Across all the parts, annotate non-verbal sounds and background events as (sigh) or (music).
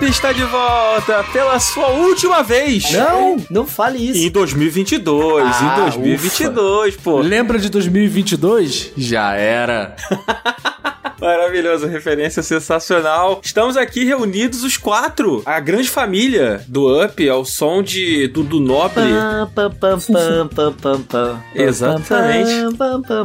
Up está de volta pela sua última vez. Não, não fale isso. Em 2022, Ah, em 2022, pô. Lembra de 2022? Já era. (laughs) Maravilhoso, referência sensacional. Estamos aqui reunidos os quatro, a grande família do Up, ao som de Dudu Nobre. Exatamente.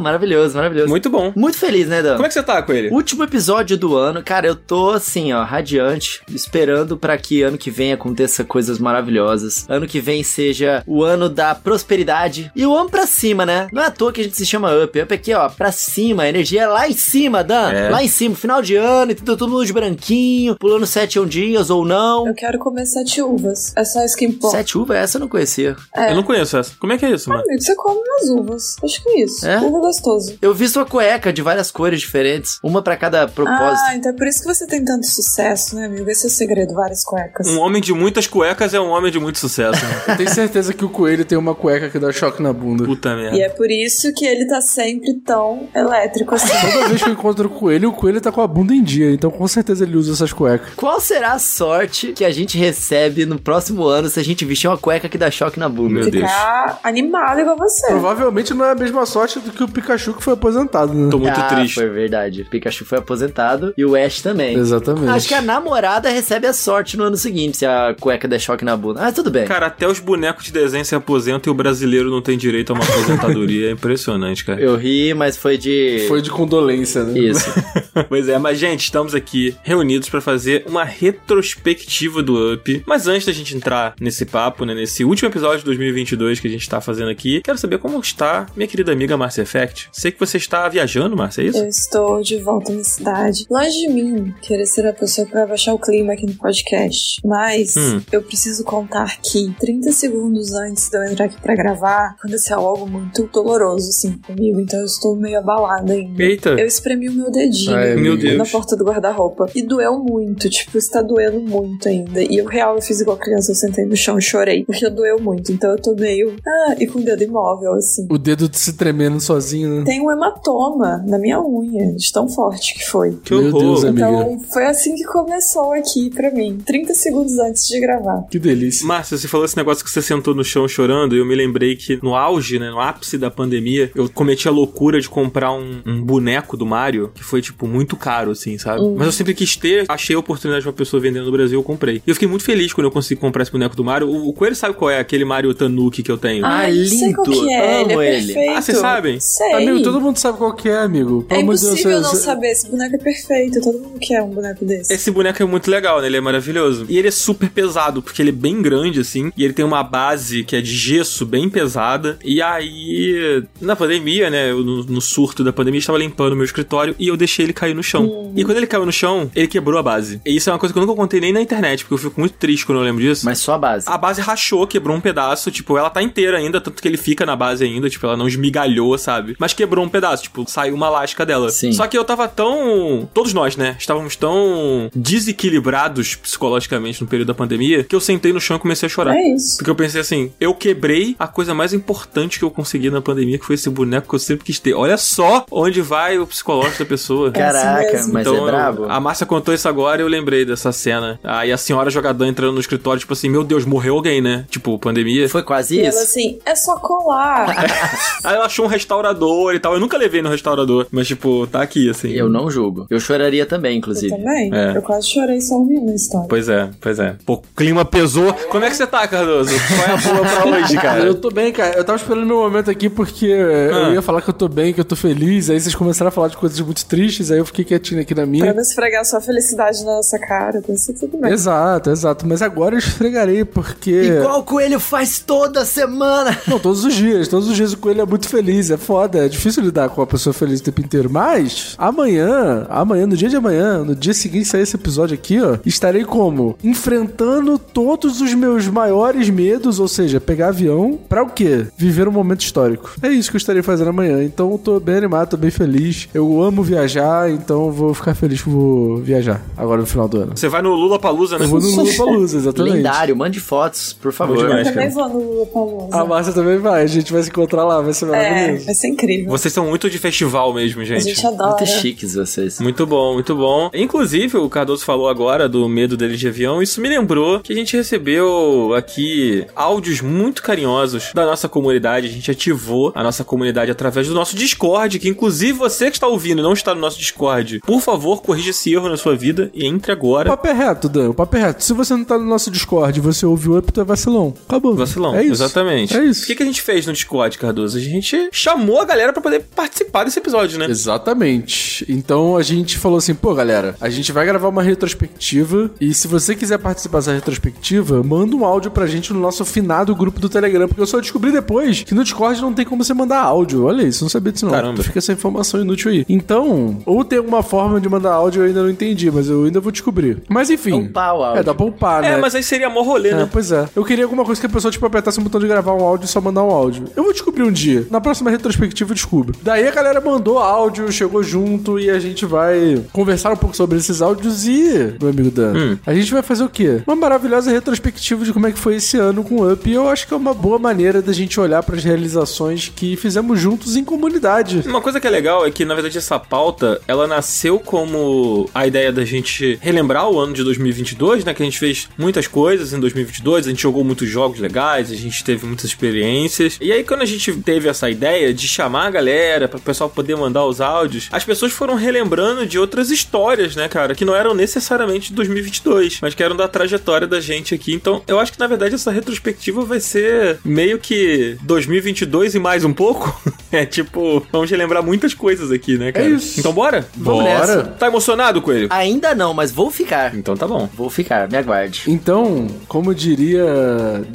Maravilhoso, maravilhoso. Muito bom. Muito feliz, né, Dan? Como é que você tá com ele? Último episódio do ano, cara, eu tô assim, ó, radiante, esperando pra que ano que vem aconteça coisas maravilhosas. Ano que vem seja o ano da prosperidade e o ano pra cima, né? Não é à toa que a gente se chama Up. Up aqui, ó, pra cima, a energia é lá em cima, Dan. É. Lá em cima, final de ano, e tudo, todo mundo de branquinho, pulando sete ondinhas ou não. Eu quero comer sete uvas. É só isso que importa. Sete uvas, essa eu não conhecia. É. Eu não conheço essa. Como é que é isso, mano? Amigo, você come umas uvas. Acho que é isso. É? Uva gostoso. Eu vi sua cueca de várias cores diferentes, uma pra cada propósito. Ah, então é por isso que você tem tanto sucesso, né, amigo? Esse é o segredo, várias cuecas. Um homem de muitas cuecas é um homem de muito sucesso. né? (laughs) Eu tenho certeza que o coelho tem uma cueca que dá choque na bunda. Puta merda. E é por isso que ele tá sempre tão elétrico assim. Toda vez que eu encontro o coelho, o coelho tá com a bunda em dia. Então com certeza ele usa essas cuecas. Qual será a sorte que a gente recebe no próximo ano se a gente vestir uma cueca que dá choque na bunda? Meu Deus. Ficar animado igual você. Provavelmente não é a mesma sorte do que o Pikachu que foi aposentado, né? Tô muito ah, triste. Foi verdade. O Pikachu foi aposentado e o Ash também. Exatamente. Acho que a namorada recebe a sorte no ano seguinte se a cueca der choque na bunda. Ah, tudo bem. Cara, até os bonecos de desenho se aposentam e o brasileiro não tem direito a uma aposentadoria. É impressionante, cara. Eu ri, mas foi de. Foi de condolência, né? Isso. (laughs) Pois é, mas gente, estamos aqui reunidos pra fazer uma retrospectiva do Up. Mas antes da gente entrar nesse papo, né, nesse último episódio de 2022 que a gente tá fazendo aqui, quero saber como está minha querida amiga Marcia Effect. Sei que você está viajando, Marcia, é isso? Eu estou de volta na cidade. Longe de mim querer ser a pessoa que vai baixar o clima aqui no podcast. Mas Hum. eu preciso contar que 30 segundos antes de eu entrar aqui pra gravar, aconteceu algo muito doloroso, assim, comigo. Então eu estou meio abalada ainda. Eita. Eu espremi o meu dedinho Ai, meu Deus. na porta do guarda-roupa. E doeu muito. Tipo, está doendo muito ainda. E eu, real, eu fiz igual criança. Eu sentei no chão e chorei. Porque doeu muito. Então eu tô meio. Ah, e com o dedo imóvel, assim. O dedo se tremendo sozinho, né? Tem um hematoma na minha unha, de tão forte que foi. Que Meu horror. Deus, amiga. Então, foi assim que começou aqui pra mim. 30 segundos antes de gravar. Que delícia. Márcia, você falou esse negócio que você sentou no chão chorando, e eu me lembrei que no auge, né, no ápice da pandemia, eu cometi a loucura de comprar um, um boneco do Mario, que foi, tipo, muito caro, assim, sabe? Mas eu sempre quis ter, achei a oportunidade de uma pessoa vendendo no Brasil, eu comprei. E eu fiquei muito feliz quando eu consegui comprar esse boneco do Mario. O, o Coelho sabe qual é, aquele Mario Tanuki que eu tenho. Ah, sei qual lindo. que é, Amo ele é ele. perfeito. Ah, vocês sabem? Sei. Amigo, todo mundo sabe qual que é, amigo. É Pelo Deus, impossível você- não você- saber, esse boneco é perfeito. Todo mundo quer um boneco desse. Esse boneco é muito legal, né? Ele é maravilhoso. E ele é super pesado, porque ele é bem grande, assim. E ele tem uma base que é de gesso bem pesada. E aí, na pandemia, né? No, no surto da pandemia, eu estava limpando o meu escritório e eu deixei ele cair no chão. E quando ele caiu no chão, ele quebrou a base. E isso é uma coisa que eu nunca contei nem na internet, porque eu fico muito triste quando eu lembro disso. Mas só a base. A base rachou, quebrou um pedaço, tipo, ela tá inteira ainda, tanto que ele fica na base ainda, tipo, ela não esmigalhou, sabe? Mas quebrou um pedaço, tipo, saiu uma lasca dela. Sim. Só que eu tava tão. Todos nós, né? Estávamos tão desequilibrados psicologicamente no período da pandemia que eu sentei no chão e comecei a chorar. É isso. Porque eu pensei assim, eu quebrei a coisa mais importante que eu consegui na pandemia, que foi esse boneco que eu sempre quis ter. Olha só onde vai o psicológico da pessoa. Caraca, mesmo. mas Então, é brabo. A Márcia contou isso agora e eu lembrei dessa cena. Aí a senhora jogadora entrando no escritório, tipo assim, meu Deus, morreu alguém, né? Tipo, pandemia. Foi quase E ela isso. assim, é só colar. (laughs) Aí ela achou um restaurador e tal. Eu nunca levei no restaurador, mas tipo, tá aqui, assim. Eu não julgo. Eu choraria também, Eu inclusive. também. É. Eu quase chorei só ouvindo a história. Pois é, pois é. Pô, o clima pesou. Como é que você tá, Cardoso? Qual é a boa pra (laughs) hoje, cara? Eu tô bem, cara. Eu tava esperando meu momento aqui porque Ah. eu ia falar que eu tô bem, que eu tô feliz. Aí vocês começaram a falar de coisas muito tristes, aí eu fiquei quietinho aqui na Pra minha. não esfregar sua felicidade na nossa cara, pensei tudo bem. Exato, exato. Mas agora eu esfregarei porque. Igual o coelho faz toda semana. Não, todos os dias. Todos os dias o coelho é muito feliz. É foda. É difícil lidar com uma pessoa feliz o tempo inteiro. Mas, amanhã, amanhã, no dia de amanhã, no dia seguinte sair esse episódio aqui, ó, estarei como? Enfrentando todos os meus maiores medos, ou seja, pegar avião, pra o quê? Viver um momento histórico. É isso que eu estarei fazendo amanhã. Então, eu tô bem animado, tô bem feliz. Eu amo viajar. Viajar, então eu vou ficar feliz que eu vou viajar agora no final do ano. Você vai no Lula Palusa, né? Eu vou no Lula Palusa, (laughs) exatamente. Lendário, mande fotos, por favor. Eu demais. também cara. vou no Lula Palusa. A Márcia também vai, a gente vai se encontrar lá, vai ser É, maravilhoso. vai ser incrível. Vocês são muito de festival mesmo, A gente. gente adora. Muito chiques vocês. Muito bom, muito bom. Inclusive, o Cardoso falou agora do medo dele de avião. Isso me lembrou que a gente recebeu aqui áudios muito carinhosos da nossa comunidade. A gente ativou a nossa comunidade através do nosso Discord, que inclusive você que está ouvindo e não está no nosso Discord, por favor, corrija esse erro na sua vida e entre O agora. papo é reto, Dan. O papo é reto. Se você não tá no nosso Discord e você ouve o Up, tu é vacilão. Acabou. Vacilão, É isso. exatamente. É isso. O que, que a gente fez no Discord, Cardoso? A gente chamou a galera pra poder participar desse episódio, né? Exatamente. Então a gente falou assim, pô, galera, a gente vai gravar uma retrospectiva e se você quiser participar dessa retrospectiva, manda um áudio pra gente no nosso finado grupo do Telegram, porque eu só descobri depois que no Discord não tem como você mandar áudio. Olha isso, não sabia disso não. Caramba. Fica essa informação inútil aí. Então, ou tem alguma forma de mandar áudio, eu ainda não entendi, mas eu ainda vou descobrir. Mas enfim. Upar o áudio. É, dá pra upar, né? É, mas aí seria mó rolê, É, né? pois é. Eu queria alguma coisa que a pessoa, tipo, apertasse o botão de gravar um áudio e só mandar um áudio. Eu vou descobrir um dia. Na próxima retrospectiva eu descubro. Daí a galera mandou áudio, chegou junto e a gente vai conversar um pouco sobre esses áudios e, meu amigo Dan, Hum. a gente vai fazer o quê? Uma maravilhosa retrospectiva de como é que foi esse ano com o Up. E eu acho que é uma boa maneira da gente olhar para as realizações que fizemos juntos em comunidade. Uma coisa que é legal é que, na verdade, essa pauta, ela nasceu como a ideia da gente relembrar o ano de 2022, né? Que a gente fez muitas coisas em 2022, a gente jogou muitos jogos legais, a gente teve muitas experiências. E aí, quando a gente teve essa ideia de chamar a galera para o pessoal poder mandar os áudios, as pessoas foram relembrando de outras histórias, né, cara? Que não eram necessariamente de 2022, mas que eram da trajetória da gente aqui. Então, eu acho que, na verdade, essa retrospectiva vai ser meio que 2022 e mais um pouco. (laughs) é tipo, vamos relembrar muitas coisas aqui, né, cara? É isso. Então, bora? Vamos Bora. nessa. Tá emocionado, Coelho? Ainda não, mas vou ficar. Então tá bom. Vou ficar, me aguarde. Então, como diria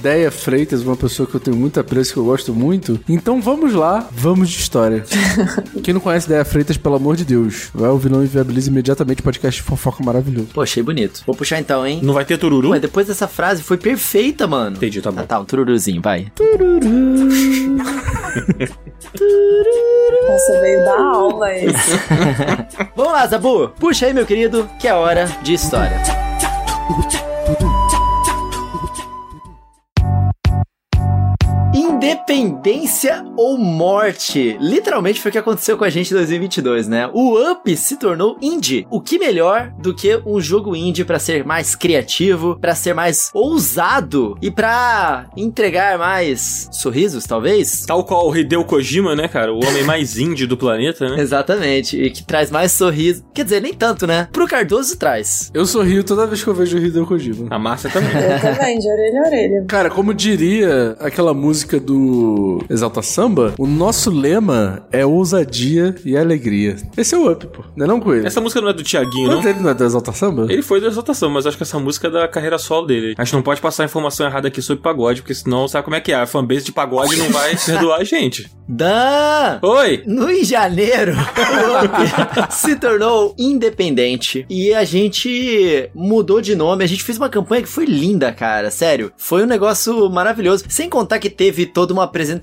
Deia Freitas, uma pessoa que eu tenho muito apreço, que eu gosto muito, então vamos lá, vamos de história. (laughs) Quem não conhece Deia Freitas, pelo amor de Deus, vai ouvir Não Inviabiliza imediatamente podcast de fofoca maravilhoso. Pô, achei bonito. Vou puxar então, hein? Não vai ter tururu? Ué, depois dessa frase foi perfeita, mano. Entendi, tá bom. Ah, tá, um tururuzinho, vai. Nossa, veio da aula esse. (laughs) (laughs) Vamos lá, Zabu. Puxa aí, meu querido, que é hora de história. Independência ou morte? Literalmente foi o que aconteceu com a gente em 2022, né? O Up se tornou indie. O que melhor do que um jogo indie pra ser mais criativo, pra ser mais ousado e pra entregar mais sorrisos, talvez? Tal qual o Hideo Kojima, né, cara? O homem mais (laughs) indie do planeta, né? Exatamente, e que traz mais sorriso. Quer dizer, nem tanto, né? Pro Cardoso traz. Eu sorrio toda vez que eu vejo o Hideo Kojima. A Márcia também. Eu também, de orelha a orelha. Cara, como diria aquela música do Exalta Samba, o nosso lema é ousadia e alegria. Esse é o Up, pô. Não é não, Coelho? Essa música não é do Tiaguinho, não? Mas ele não é do Exalta Samba? Ele foi da exaltação, mas acho que essa música é da carreira solo dele. A gente não pode passar informação errada aqui sobre pagode, porque senão sabe como é que é. A fanbase de pagode não vai (laughs) perdoar a gente. Dan! Oi! No em janeiro, o (laughs) Up se tornou independente e a gente mudou de nome. A gente fez uma campanha que foi linda, cara. Sério, foi um negócio maravilhoso. Sem contar que teve toda uma apresentação.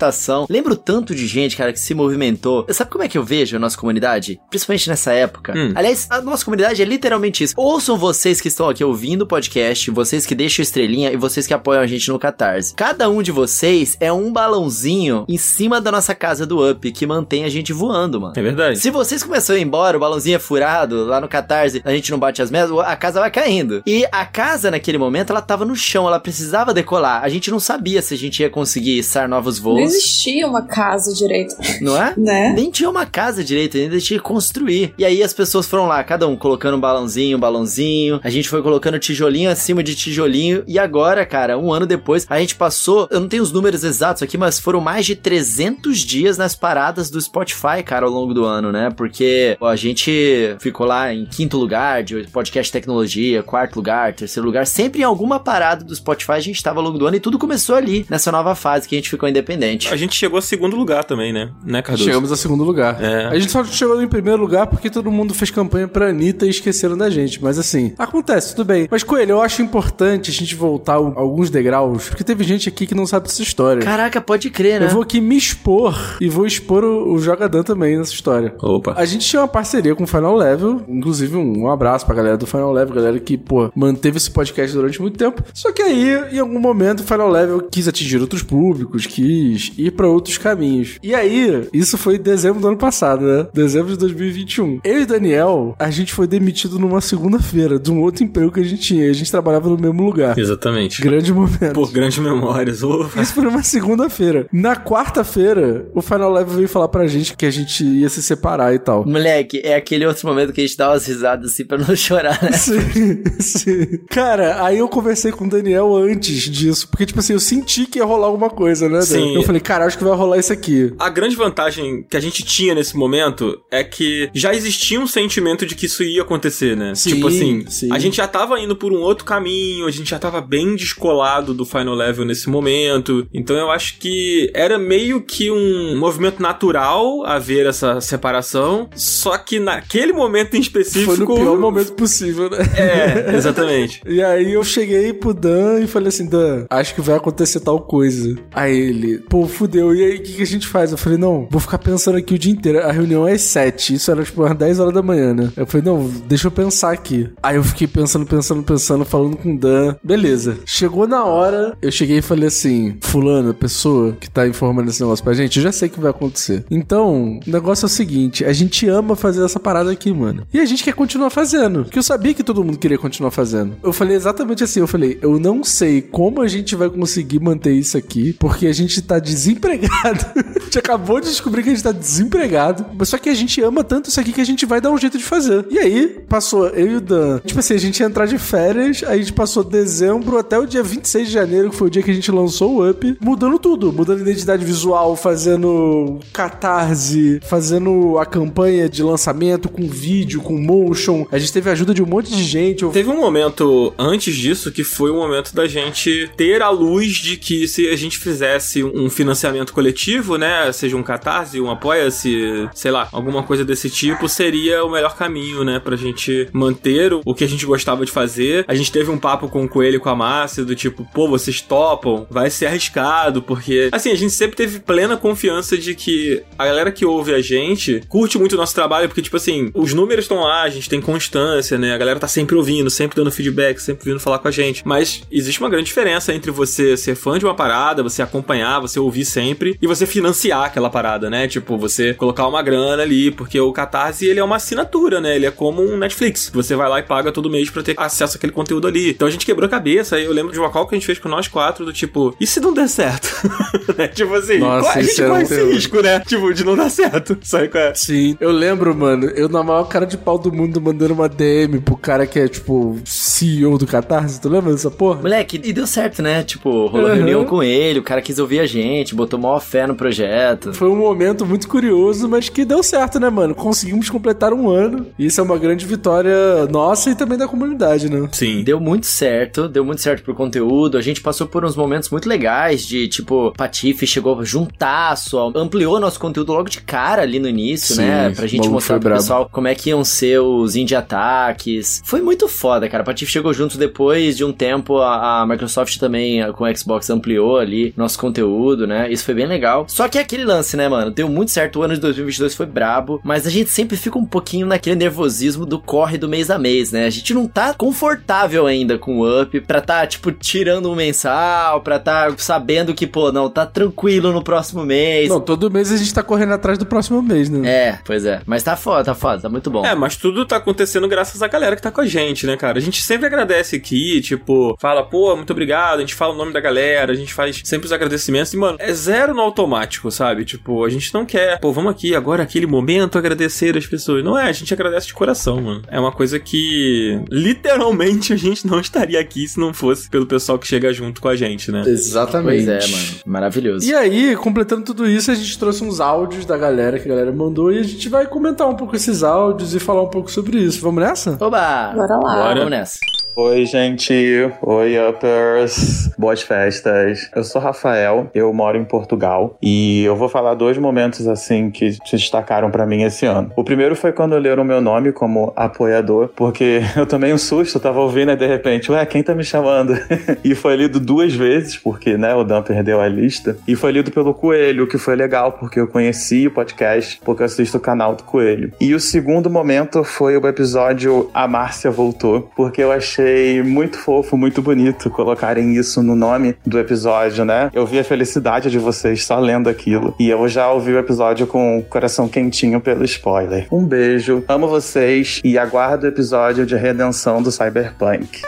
Lembro tanto de gente, cara, que se movimentou. Sabe como é que eu vejo a nossa comunidade? Principalmente nessa época. Hum. Aliás, a nossa comunidade é literalmente isso. Ouçam vocês que estão aqui ouvindo o podcast, vocês que deixam estrelinha e vocês que apoiam a gente no Catarse. Cada um de vocês é um balãozinho em cima da nossa casa do Up que mantém a gente voando, mano. É verdade. Se vocês começam a ir embora, o balãozinho é furado, lá no Catarse, a gente não bate as metas, a casa vai caindo. E a casa, naquele momento, ela tava no chão, ela precisava decolar. A gente não sabia se a gente ia conseguir içar novos voos, existia uma casa direito, não é? né? Nem tinha uma casa direito, ainda tinha que construir. E aí as pessoas foram lá, cada um colocando um balãozinho, um balãozinho. A gente foi colocando tijolinho acima de tijolinho. E agora, cara, um ano depois, a gente passou. Eu não tenho os números exatos aqui, mas foram mais de 300 dias nas paradas do Spotify, cara, ao longo do ano, né? Porque ó, a gente ficou lá em quinto lugar de podcast tecnologia, quarto lugar, terceiro lugar. Sempre em alguma parada do Spotify a gente tava ao longo do ano e tudo começou ali, nessa nova fase que a gente ficou independente. Exatamente. A gente chegou a segundo lugar também, né? Né, Cardoso? Chegamos a segundo lugar. É. A gente só chegou em primeiro lugar porque todo mundo fez campanha pra Anitta e esqueceram da gente. Mas assim, acontece, tudo bem. Mas, Coelho, eu acho importante a gente voltar a alguns degraus, porque teve gente aqui que não sabe dessa história. Caraca, pode crer, né? Eu vou aqui me expor e vou expor o, o Jogadão também nessa história. Opa. A gente tinha uma parceria com o Final Level, inclusive um, um abraço pra galera do Final Level, galera que, pô, manteve esse podcast durante muito tempo. Só que aí, em algum momento, o Final Level quis atingir outros públicos, quis ir pra outros caminhos. E aí, isso foi em dezembro do ano passado, né? Dezembro de 2021. Eu e Daniel, a gente foi demitido numa segunda-feira de um outro emprego que a gente tinha. A gente trabalhava no mesmo lugar. Exatamente. Grande momento. Por grandes memórias. Ufa. Isso foi numa segunda-feira. Na quarta-feira, o Final Level veio falar pra gente que a gente ia se separar e tal. Moleque, é aquele outro momento que a gente dá umas risadas assim pra não (laughs) chorar, né? Sim, sim. Cara, aí eu conversei com o Daniel antes disso, porque, tipo assim, eu senti que ia rolar alguma coisa, né? Sim. Eu falei, cara, acho que vai rolar isso aqui. A grande vantagem que a gente tinha nesse momento é que já existia um sentimento de que isso ia acontecer, né? Sim, tipo assim, sim. a gente já tava indo por um outro caminho, a gente já tava bem descolado do Final Level nesse momento. Então eu acho que era meio que um movimento natural haver essa separação, só que naquele momento em específico. Foi no pior momento possível, né? É, exatamente. (laughs) E aí eu cheguei pro Dan e falei assim, Dan, acho que vai acontecer tal coisa. Aí ele, pô, fudeu. E aí, o que, que a gente faz? Eu falei, não, vou ficar pensando aqui o dia inteiro. A reunião é às 7. Isso era tipo umas 10 horas da manhã, né? Eu falei, não, deixa eu pensar aqui. Aí eu fiquei pensando, pensando, pensando, falando com o Dan. Beleza. Chegou na hora, eu cheguei e falei assim, fulano, pessoa que tá informando esse negócio pra gente, eu já sei o que vai acontecer. Então, o negócio é o seguinte, a gente ama fazer essa parada aqui, mano. E a gente quer continuar fazendo. Porque eu sabia que todo mundo queria continuar fazendo. Eu falei exatamente assim, eu falei, eu não sei como a gente vai conseguir manter isso aqui, porque a gente tá desempregado. (laughs) a gente acabou de descobrir que a gente tá desempregado. Mas só que a gente ama tanto isso aqui que a gente vai dar um jeito de fazer. E aí, passou eu e o Dan. Tipo assim, a gente ia entrar de férias, aí a gente passou dezembro até o dia 26 de janeiro, que foi o dia que a gente lançou o Up, mudando tudo. Mudando identidade visual, fazendo catarse, fazendo a campanha de lançamento com vídeo, com motion. A gente teve a ajuda de um monte de gente. Eu Teve um momento antes disso que foi o momento da gente ter a luz de que se a gente fizesse um financiamento coletivo, né, seja um catarse, um apoia-se, sei lá, alguma coisa desse tipo, seria o melhor caminho, né, pra gente manter o, que a gente gostava de fazer. A gente teve um papo com o Coelho e com a Márcia do tipo, pô, vocês topam, vai ser arriscado, porque assim, a gente sempre teve plena confiança de que a galera que ouve a gente curte muito o nosso trabalho, porque tipo assim, os números estão lá, a gente tem constância, né? A galera tá sempre ouvindo, sempre dando feedback, sempre vindo falar com a gente. Mas existe uma grande diferença entre você ser fã de uma parada, você acompanhar, você ouvir sempre e você financiar aquela parada, né? Tipo, você colocar uma grana ali, porque o Catarse ele é uma assinatura, né? Ele é como um Netflix. Você vai lá e paga todo mês pra ter acesso àquele conteúdo ali. Então a gente quebrou a cabeça. aí Eu lembro de uma call que a gente fez com nós quatro, do tipo, e se não der certo? (laughs) né? Tipo assim, Nossa, a gente é corre um esse risco, né? Tipo, de não dar certo. (laughs) Sabe qual é? Sim, eu lembro, mano, eu na maior cara de pau do mundo mandando uma DM pro cara que é, tipo, CEO do Catarse, tu lembra dessa porra? Moleque, e deu certo, né? Tipo, rolou Uhum. reunião com ele, o cara quis ouvir a gente, botou maior fé no projeto. Foi um momento muito curioso, mas que deu certo, né, mano? Conseguimos completar um ano. E isso é uma grande vitória nossa e também da comunidade, né? Sim. Deu muito certo, deu muito certo pro conteúdo. A gente passou por uns momentos muito legais de, tipo, Patife chegou juntasso, ampliou nosso conteúdo logo de cara ali no início, Sim, né? Pra gente mostrar pro brabo. pessoal como é que iam ser os indie ataques. Foi muito foda, cara. Patife chegou junto depois de um tempo, a, a Microsoft também a- com o Xbox ampliou ali nosso conteúdo, né? Isso foi bem legal. Só que é aquele lance, né, mano? Deu muito certo, o ano de 2022 foi brabo, mas a gente sempre fica um pouquinho naquele nervosismo do corre do mês a mês, né? A gente não tá confortável ainda com o up pra tá, tipo, tirando um mensal, pra tá sabendo que, pô, não, tá tranquilo no próximo mês. Não, todo mês a gente tá correndo atrás do próximo mês, né? É, pois é. Mas tá foda, tá foda, tá muito bom. É, mas tudo tá acontecendo graças à galera que tá com a gente, né, cara? A gente sempre agradece aqui, tipo, fala, pô, muito obrigado, a gente fala o nome da galera, a gente faz sempre os agradecimentos e, mano, é zero no automático, sabe? Tipo, a gente não quer, pô, vamos aqui agora, aquele momento, agradecer as pessoas. Não é, a gente agradece de coração, mano. É uma coisa que, literalmente, (laughs) a gente não estaria aqui se não fosse pelo pessoal que chega junto com a gente, né? Exatamente. Pois é, mano. Maravilhoso. E aí, completando tudo isso, a gente trouxe uns áudios da galera que a galera mandou e a gente vai comentar um pouco esses áudios e falar um pouco sobre isso. Vamos nessa? Oba! Bora lá. Bora. Vamos nessa. Oi, gente. Oi, uppers. Boas festas. Eu sou Rafael, eu moro em Portugal e eu vou falar dois momentos assim que se destacaram para mim esse ano. O primeiro foi quando leram meu nome como apoiador, porque (laughs) eu tomei um susto, tava ouvindo e de repente, ué, quem tá me chamando? (laughs) e foi lido duas vezes, porque, né, o Dan perdeu a lista. E foi lido pelo Coelho, que foi legal, porque eu conheci o podcast, porque eu assisto o canal do Coelho. E o segundo momento foi o episódio A Márcia Voltou, porque eu achei muito fofo, muito bonito colocarem isso no nome do episódio, né? Eu vi a felicidade de vocês só lendo aquilo. E eu já ouvi o episódio com o coração quentinho pelo spoiler. Um beijo, amo vocês e aguardo o episódio de redenção do Cyberpunk.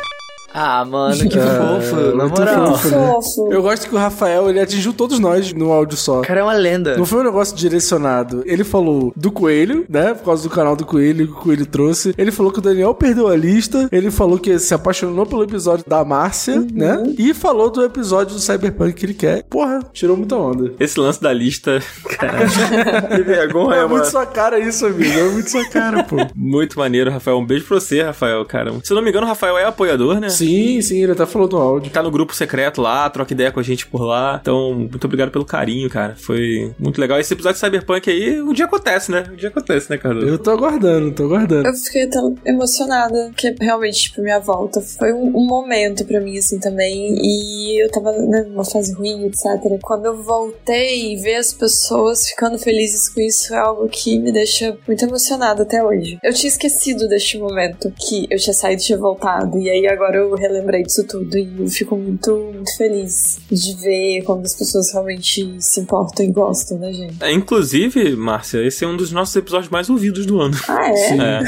Ah, mano, que (laughs) É, fofo, na muito moral. fofo, né? Fofo. Eu gosto que o Rafael, ele atingiu todos nós no áudio só. O cara é uma lenda. Não foi um negócio direcionado. Ele falou do Coelho, né? Por causa do canal do Coelho que o Coelho trouxe. Ele falou que o Daniel perdeu a lista. Ele falou que se apaixonou pelo episódio da Márcia, Uhum. né? E falou do episódio do Cyberpunk que ele quer. Porra, tirou muita onda. Esse lance da lista, cara, (laughs) que vergonha, É mano. muito sua cara isso, amigo. É muito sua cara, pô. Muito maneiro, Rafael. Um beijo pra você, Rafael, cara. Se eu não me engano, o Rafael é apoiador, né? Sim, sim, ele até falou no áudio. Tá no grupo secreto lá, troca ideia com a gente por lá. Então, muito obrigado pelo carinho, cara. Foi muito legal. Esse episódio de Cyberpunk aí, um dia acontece, né? Um dia acontece, né, Cardoso? Eu tô aguardando, tô aguardando. Eu fiquei tão emocionada, porque realmente, tipo, minha volta foi um, um momento pra mim, assim, também. E eu tava né, numa fase ruim, etc. Quando eu voltei e ver as pessoas ficando felizes com isso é algo que me deixa muito emocionada até hoje. Eu tinha esquecido deste momento que eu tinha saído e tinha voltado. E aí agora eu relembrei disso tudo e eu fico muito, muito feliz de ver como as pessoas realmente se importam e gostam da gente. É, inclusive, Márcia, esse é um dos nossos episódios mais ouvidos do ano. Ah, é? Sim. É.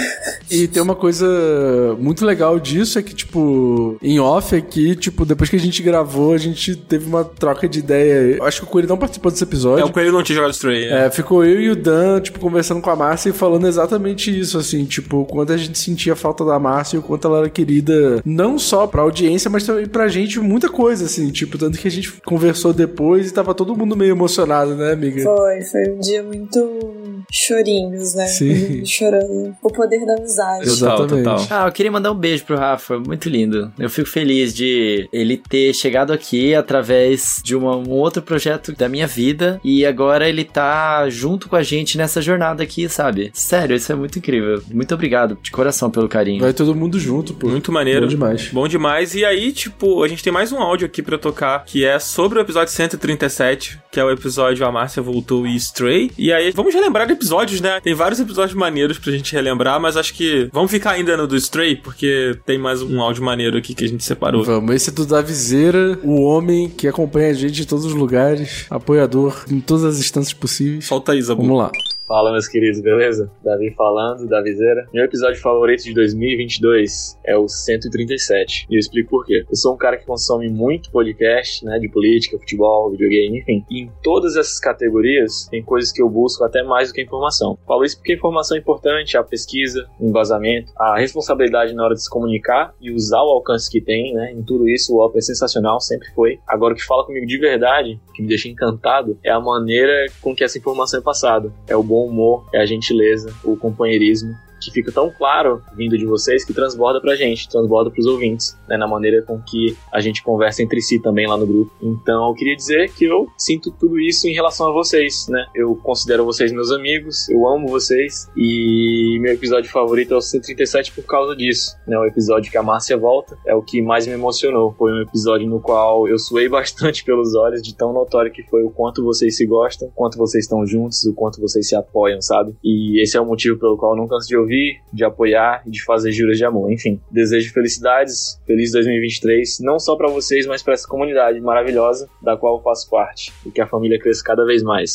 E tem uma coisa muito legal disso, é que, tipo, em off aqui, tipo, depois que a gente gravou, a gente teve uma troca de ideia. Eu acho que o Coelho não participou desse É, episódio. o Coelho não tinha jogado Stray. É. É, ficou eu e o Dan, tipo, conversando com a Márcia e falando exatamente isso, assim, tipo, o quanto a gente sentia falta da Márcia e o quanto ela era querida, não só pra audiência, mas também pra gente, muita coisa, assim, tipo, tanto que a gente conversou depois e tava todo mundo meio emocionado, né, amiga? Foi, foi um dia muito chorinhos, né? Sim. Chorando. O poder da amizade. Total, Exatamente. total. Ah, eu queria mandar um beijo pro Rafa, muito lindo. Eu fico feliz de ele ter chegado aqui através de uma- um outro projeto da minha vida e agora ele tá junto com a gente nessa jornada aqui, sabe? Sério, isso é muito incrível. Muito obrigado de coração pelo carinho. Vai todo mundo junto, pô. Muito maneiro. Bom demais. Bom demais. E aí, tipo, a gente tem mais um áudio aqui pra tocar, que é sobre o episódio 137, que é o episódio A Márcia Voltou e Stray. E aí, vamos relembrar de episódios, né? Tem vários episódios maneiros pra gente relembrar, mas acho que vamos ficar ainda no do Stray, porque tem mais um áudio maneiro aqui que a gente separou. Vamos, esse é do Davizeira, o homem que acompanha a gente em todos os lugares, apoiador em todas as instâncias possíveis. Solta aí, Zabu. Vamos lá. Fala, meus queridos, beleza? Davi falando, Davizeira. Meu episódio favorito de 2022 é o 137. E eu explico por quê. Eu sou um cara que consome muito podcast, né? De política, futebol, videogame, enfim. E em todas essas categorias, tem coisas que eu busco até mais do que informação. Falo isso porque informação é importante, a pesquisa, o embasamento, a responsabilidade na hora de se comunicar e usar o alcance que tem, né? Em tudo isso, o Op é sensacional, sempre foi. Agora, o que fala comigo de verdade, que me deixa encantado, é a maneira com que essa informação é passada. É o bom humor, é a gentileza, o companheirismo que fica tão claro vindo de vocês que transborda pra gente, transborda pros ouvintes, né, na maneira com que a gente conversa entre si também lá no grupo. Então, eu queria dizer que eu sinto tudo isso em relação a vocês, né? Eu considero vocês meus amigos, eu amo vocês e meu episódio favorito é o 137 por causa disso, né? O episódio que a Márcia volta é o que mais me emocionou. Foi um episódio no qual eu suei bastante (laughs) pelos olhos de tão notório que foi o quanto vocês se gostam, o quanto vocês estão juntos, o quanto vocês se apoiam, sabe? E esse é o motivo pelo qual eu não canso de ouvir, de apoiar e de fazer juras de amor. Enfim, desejo felicidades, feliz 2023, não só pra vocês, mas pra essa comunidade maravilhosa da qual eu faço parte e que a família cresça cada vez mais.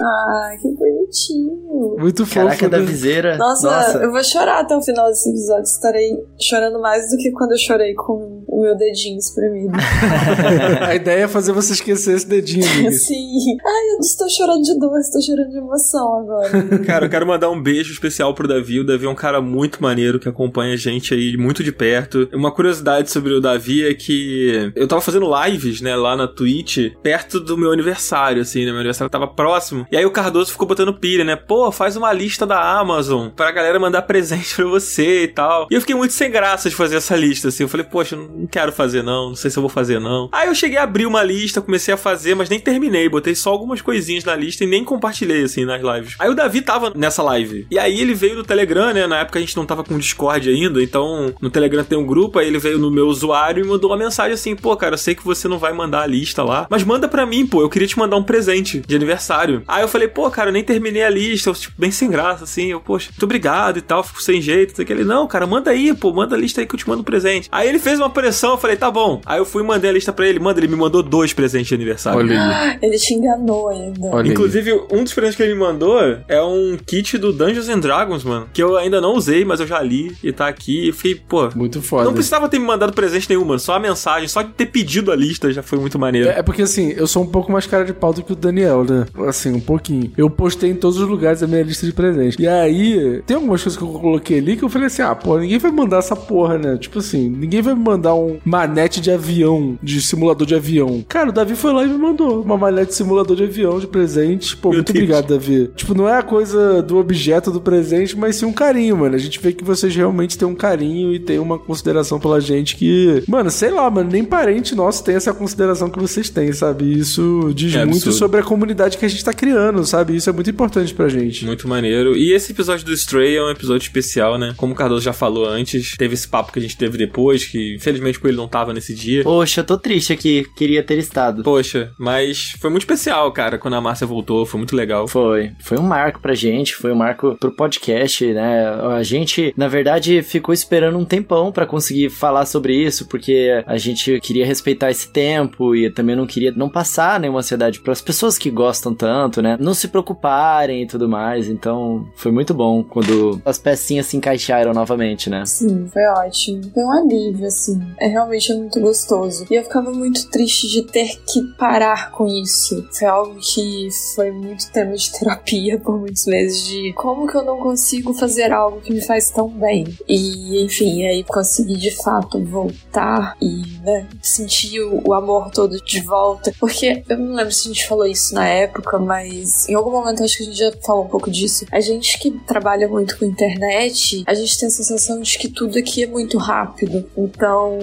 Ah, que bonitinho. Muito fofo. Caraca, da né? viseira. Nossa, eu vou chorar até o final desse episódio. Estarei chorando mais do que quando eu chorei com o meu dedinho espremido. (laughs) A ideia é fazer você esquecer esse dedinho, amiga. (laughs) Sim. Ai, eu estou chorando de dor, estou chorando de emoção agora. (laughs) Cara, eu quero mandar um beijo especial pro Davi. O Davi é um cara muito maneiro que acompanha a gente aí muito de perto. Uma curiosidade sobre o Davi é que eu tava fazendo lives, né, lá na Twitch, perto do meu aniversário, assim, né? Meu aniversário tava próximo. E aí o Cardoso ficou botando pilha, né? Pô, faz uma lista da Amazon pra galera mandar presente pra você e tal. E eu fiquei muito sem graça de fazer essa lista, assim. Eu falei, poxa, não quero fazer não, não sei se eu vou fazer não. Aí eu cheguei a abrir uma lista, comecei a fazer, mas nem terminei. Botei só algumas coisinhas na lista e nem compartilhei, assim, nas lives. Aí o Davi tava nessa live. E aí ele veio no Telegram, né? Na época a gente não tava com Discord ainda, então no Telegram tem um grupo, aí ele veio no meu usuário e mandou uma mensagem assim, pô, cara, eu sei que você não vai mandar a lista lá, mas manda pra mim, pô, eu queria te mandar um presente de aniversário. Aí eu falei, pô, cara, eu nem terminei a lista, eu, tipo, bem sem graça, assim, eu, poxa, muito obrigado e tal, fico sem jeito. Ele, não, cara, manda aí, pô, manda a lista aí que eu te mando um presente. Aí ele fez uma pressão, eu falei, tá bom. Aí eu fui e mandei a lista pra ele, manda, ele me mandou dois presentes de aniversário. Olha aí. (gasps) Ele te enganou ainda. Olha aí. Inclusive, um dos presentes que ele me mandou é um kit do Dungeons and Dragons, mano. Que eu ainda não usei, mas eu já li e tá aqui. E fiquei, pô. Muito foda. Não precisava ter me mandado presente nenhum, mano. Só a mensagem, só de ter pedido a lista já foi muito maneiro. É, é porque assim, eu sou um pouco mais cara de pau do que o Daniel, né? Assim, um pouquinho. Eu postei em todos os lugares a minha lista de presentes. E aí, tem algumas coisas que eu coloquei ali que eu falei assim: ah, pô, ninguém vai mandar essa porra, né? Tipo assim, ninguém vai me mandar um manete de avião, de simulador de avião. Cara, o Davi foi lá e me mandou uma manete de simulador de avião de presente. Pô, Meu muito Deus. obrigado, Davi. Tipo, não é a coisa do objeto do presente, mas sim um carinho, mano. A gente vê que vocês realmente têm um carinho e têm uma consideração pela gente que, mano, sei lá, mano, nem parente nosso tem essa consideração que vocês têm, sabe? Isso diz É muito absurdo. sobre a comunidade que a gente tá criando, sabe? Isso é muito importante pra gente. Muito maneiro. E esse episódio do Stray é um episódio especial, né? Como o Cardoso já falou antes, teve esse papo que a gente teve depois, que infelizmente com ele não tava nesse dia. Poxa, eu tô triste aqui. Queria ter estado. Poxa, mas foi muito especial, cara, quando a Márcia voltou, foi muito legal. Foi. Foi um marco pra gente, foi um marco pro podcast, né? A gente, na verdade, ficou esperando um tempão pra conseguir falar sobre isso, porque a gente queria respeitar esse tempo e também não queria não passar nenhuma ansiedade pras pessoas que gostam tanto, né? Não se preocuparem e tudo mais. Então, foi muito bom quando as pecinhas se encaixaram novamente, né? Sim, foi ótimo. Foi um alívio, assim. É realmente muito gostoso. E eu ficava muito triste de ter que parar com isso. Foi algo que foi muito tema de (laughs) terapia por muitos meses de como que eu não consigo fazer algo que me faz tão bem. E, enfim, aí consegui de fato voltar e, né, sentir o, amor todo de volta. Porque eu não lembro se a gente falou isso na época, mas em algum momento acho que a gente já falou um pouco disso. A gente que trabalha muito com internet, a gente tem a sensação de que tudo aqui é muito rápido. Então,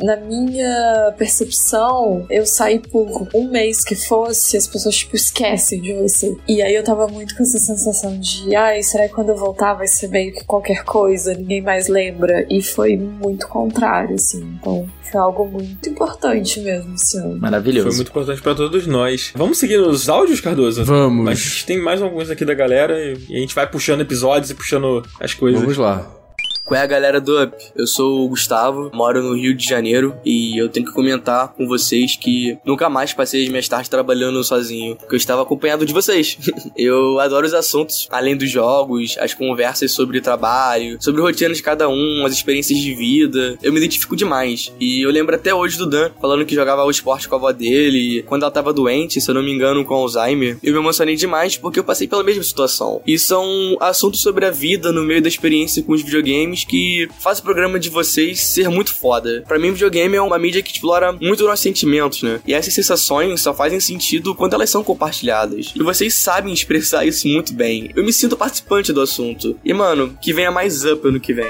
na minha percepção, eu saí por um mês que fosse, as pessoas, tipo, esquecem de você. E aí eu tava muito com essa sensação de, ai, será que quando eu voltar vai ser meio que qualquer coisa, ninguém mais lembra? E foi muito contrário, assim. Então, foi algo muito importante mesmo esse ano. Maravilhoso. Foi muito importante pra todos nós. Vamos seguir nos áudios, Cardoso? Vamos. Mas tem mais alguns aqui da galera e a gente vai puxando episódios e puxando as coisas. Vamos lá. Qual é a galera do Up? Eu sou o Gustavo, moro no Rio de Janeiro e eu tenho que comentar com vocês que nunca mais passei as minhas tardes trabalhando sozinho, porque eu estava acompanhado de vocês. (laughs) eu adoro os assuntos, além dos jogos, as conversas sobre trabalho, sobre rotina de cada um, as experiências de vida. Eu me identifico demais. E eu lembro até hoje do Dan falando que jogava o esporte com a avó dele, quando ela tava doente, se eu não me engano, com Alzheimer. Eu me emocionei demais porque eu passei pela mesma situação. E são assuntos sobre a vida no meio da experiência com os videogames que faz o programa de vocês ser muito foda. Pra mim, videogame é uma mídia que explora muito nossos sentimentos, né? E essas sensações só fazem sentido quando elas são compartilhadas. E vocês sabem expressar isso muito bem. Eu me sinto participante do assunto. E, mano, que venha mais up ano que vem.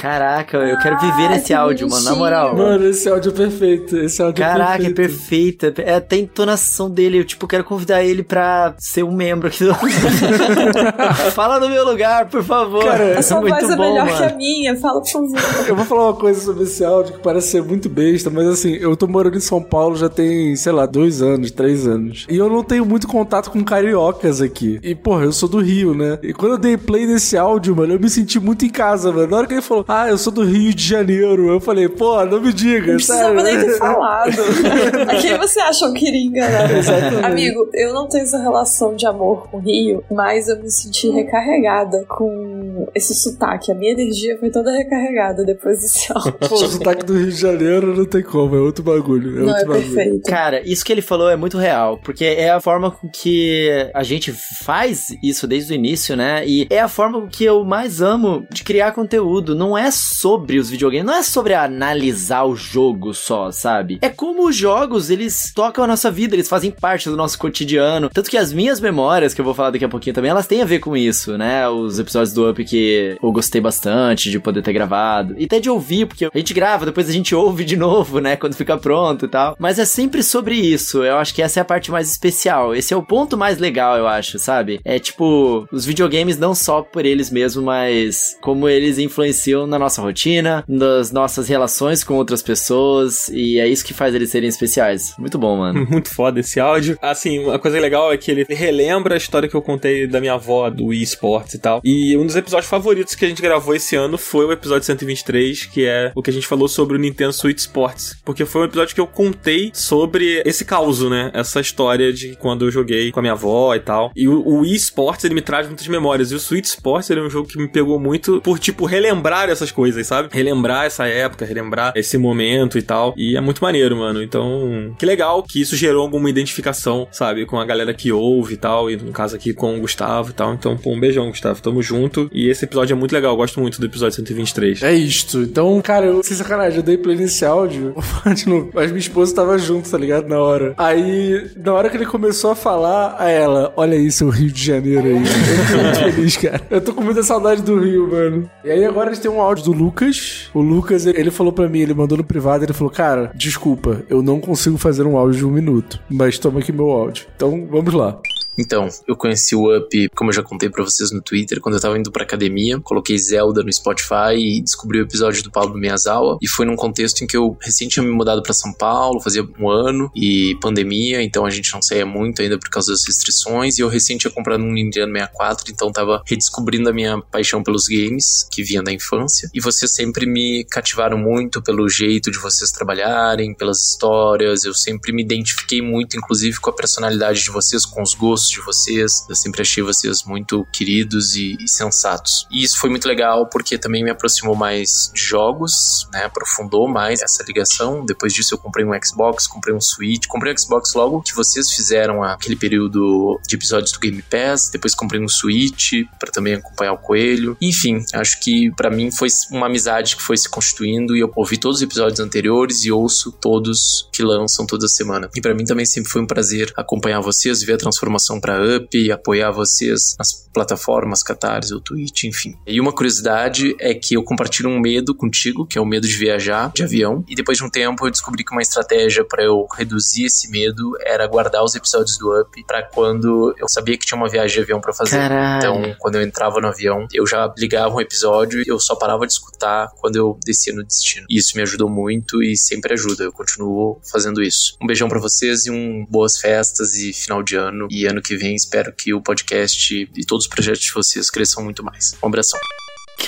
Caraca, eu quero viver Ai, esse que áudio, mano, na moral. Mano, esse áudio é perfeito. Esse áudio Caraca, é é perfeito. perfeita. É até a entonação dele. Eu, tipo, quero convidar ele pra ser um membro aqui do. (laughs) Fala no meu lugar, por favor. Cara, A sua muito voz é bom, melhor mano. que a minha, fala por favor. Eu vou falar uma coisa sobre esse áudio que parece ser muito besta, mas assim, eu tô morando em São Paulo já tem, sei lá, dois anos, três anos. E eu não tenho muito contato com cariocas aqui. E, porra, eu sou do Rio, né? E quando eu dei play nesse áudio, mano, eu me senti muito em casa, mano. Na hora que ele falou, ah, eu sou do Rio de Janeiro, eu falei, pô, não me diga, Não sério. precisava nem ter falado. (laughs) A quem você achou que iria enganar? Exatamente. Amigo, eu não tenho essa relação de amor com o Rio, mas eu me senti recarregada com esse sotaque. A minha energia foi toda recarregada depois desse (laughs) áudio. Pô, o sotaque do Rio de Janeiro não tem como, é outro bagulho. É Não, outro é bagulho. perfeito. Cara, isso que ele falou é muito real, porque é a forma com que a gente faz isso desde o início, né? E é a forma com que eu mais amo de criar conteúdo. Não é sobre os videogames, não é sobre analisar o jogo só, sabe? É como os jogos, eles tocam a nossa vida, eles fazem parte do nosso cotidiano. Tanto que as minhas memórias, que eu vou falar daqui a pouquinho também, elas têm a ver com isso, né? Os episódios do Up que eu gostei bastante de poder ter gravado. E até de ouvir, porque a gente grava, depois a gente ouve de novo, né? Quando fica pronto e tal. Mas é sempre sobre isso. Eu acho que essa é a parte mais especial. Esse é o ponto mais legal, eu acho, sabe? É tipo, os videogames não só por eles mesmos, mas como eles influenciam na nossa rotina, nas nossas relações com outras pessoas. E é isso que faz eles serem especiais. Muito bom, mano. (laughs) Muito foda esse áudio. Assim, uma coisa legal é que ele relembra a história que eu contei da minha avó, do eSports e tal. E um dos episódios favoritos que a gente gravou esse ano foi o episódio 123, que é o que a gente falou sobre o Nintendo Switch Sports. Porque foi um episódio que eu contei sobre esse caos, né? Essa história de quando eu joguei com a minha avó e tal. E o, o eSports, ele me traz muitas memórias. E o Switch Sports, ele é um jogo que me pegou muito por, tipo, relembrar essas coisas, sabe? Relembrar essa época, relembrar esse momento e tal. E é muito maneiro, mano. Então, que legal que isso gerou alguma identificação, sabe? Com a galera que ouve e tal. E no caso aqui com o Gustavo e tal. Então, pô, um beijão, Gustavo. Tamo junto. E esse episódio é muito legal. Eu gosto muito do episódio 123. É isto. Então, cara, eu, sem sacanagem, eu dei play nesse áudio. (laughs) De novo. Mas minha esposa tava junto, tá ligado? Na hora. Aí, na hora que ele começou a falar, a ela, olha isso, o Rio de Janeiro aí. (laughs) Eu tô muito feliz, cara. Eu tô com muita saudade do Rio, mano. E aí agora a gente tem um áudio do Lucas. O Lucas, ele falou pra mim, ele mandou no privado, ele falou, cara, desculpa, eu não consigo fazer um áudio de um minuto. Mas toma aqui meu áudio. Então, vamos lá. Então, eu conheci o Up, como eu já contei pra vocês no Twitter, quando eu tava indo pra academia. Coloquei Zelda no Spotify e descobri o episódio do Pablo Miyazawa. E foi num contexto em que eu recém tinha me mudado pra São Paulo, fazia um ano, e pandemia, então a gente não saía muito ainda por causa das restrições. E eu recém tinha comprado um Nintendo 64, então tava redescobrindo a minha paixão pelos games, que vinha da infância. E vocês sempre me cativaram muito pelo jeito de vocês trabalharem, pelas histórias. Eu sempre me identifiquei muito, inclusive, com a personalidade de vocês, com os gostos de vocês. Eu sempre achei vocês muito queridos e, e, sensatos. E isso foi muito legal porque também me aproximou mais de jogos, né? Aprofundou mais essa ligação. Depois disso eu comprei um Xbox, comprei um Switch, comprei um Xbox logo que vocês fizeram aquele período de episódios do Game Pass. Depois comprei um Switch para também acompanhar o Coelho. Enfim, acho que para mim foi uma amizade que foi se constituindo e eu ouvi todos os episódios anteriores e ouço todos que lançam toda semana. E para mim também sempre foi um prazer acompanhar vocês, ver a transformação para Up e apoiar vocês nas plataformas Catarse ou Twitch, enfim. E uma curiosidade é que eu compartilho um medo contigo, que é o medo de viajar de avião, e depois de um tempo eu descobri que uma estratégia para eu reduzir esse medo era guardar os episódios do Up para quando eu sabia que tinha uma viagem de avião para fazer. Caralho. Então, quando eu entrava no avião, eu já ligava um episódio e eu só parava de escutar quando eu descia no destino. E isso me ajudou muito e sempre ajuda. Eu continuo fazendo isso. Um beijão para vocês e um boas festas e final de ano e ano que vem espero que o podcast e todos os projetos de vocês cresçam muito mais. Um abração.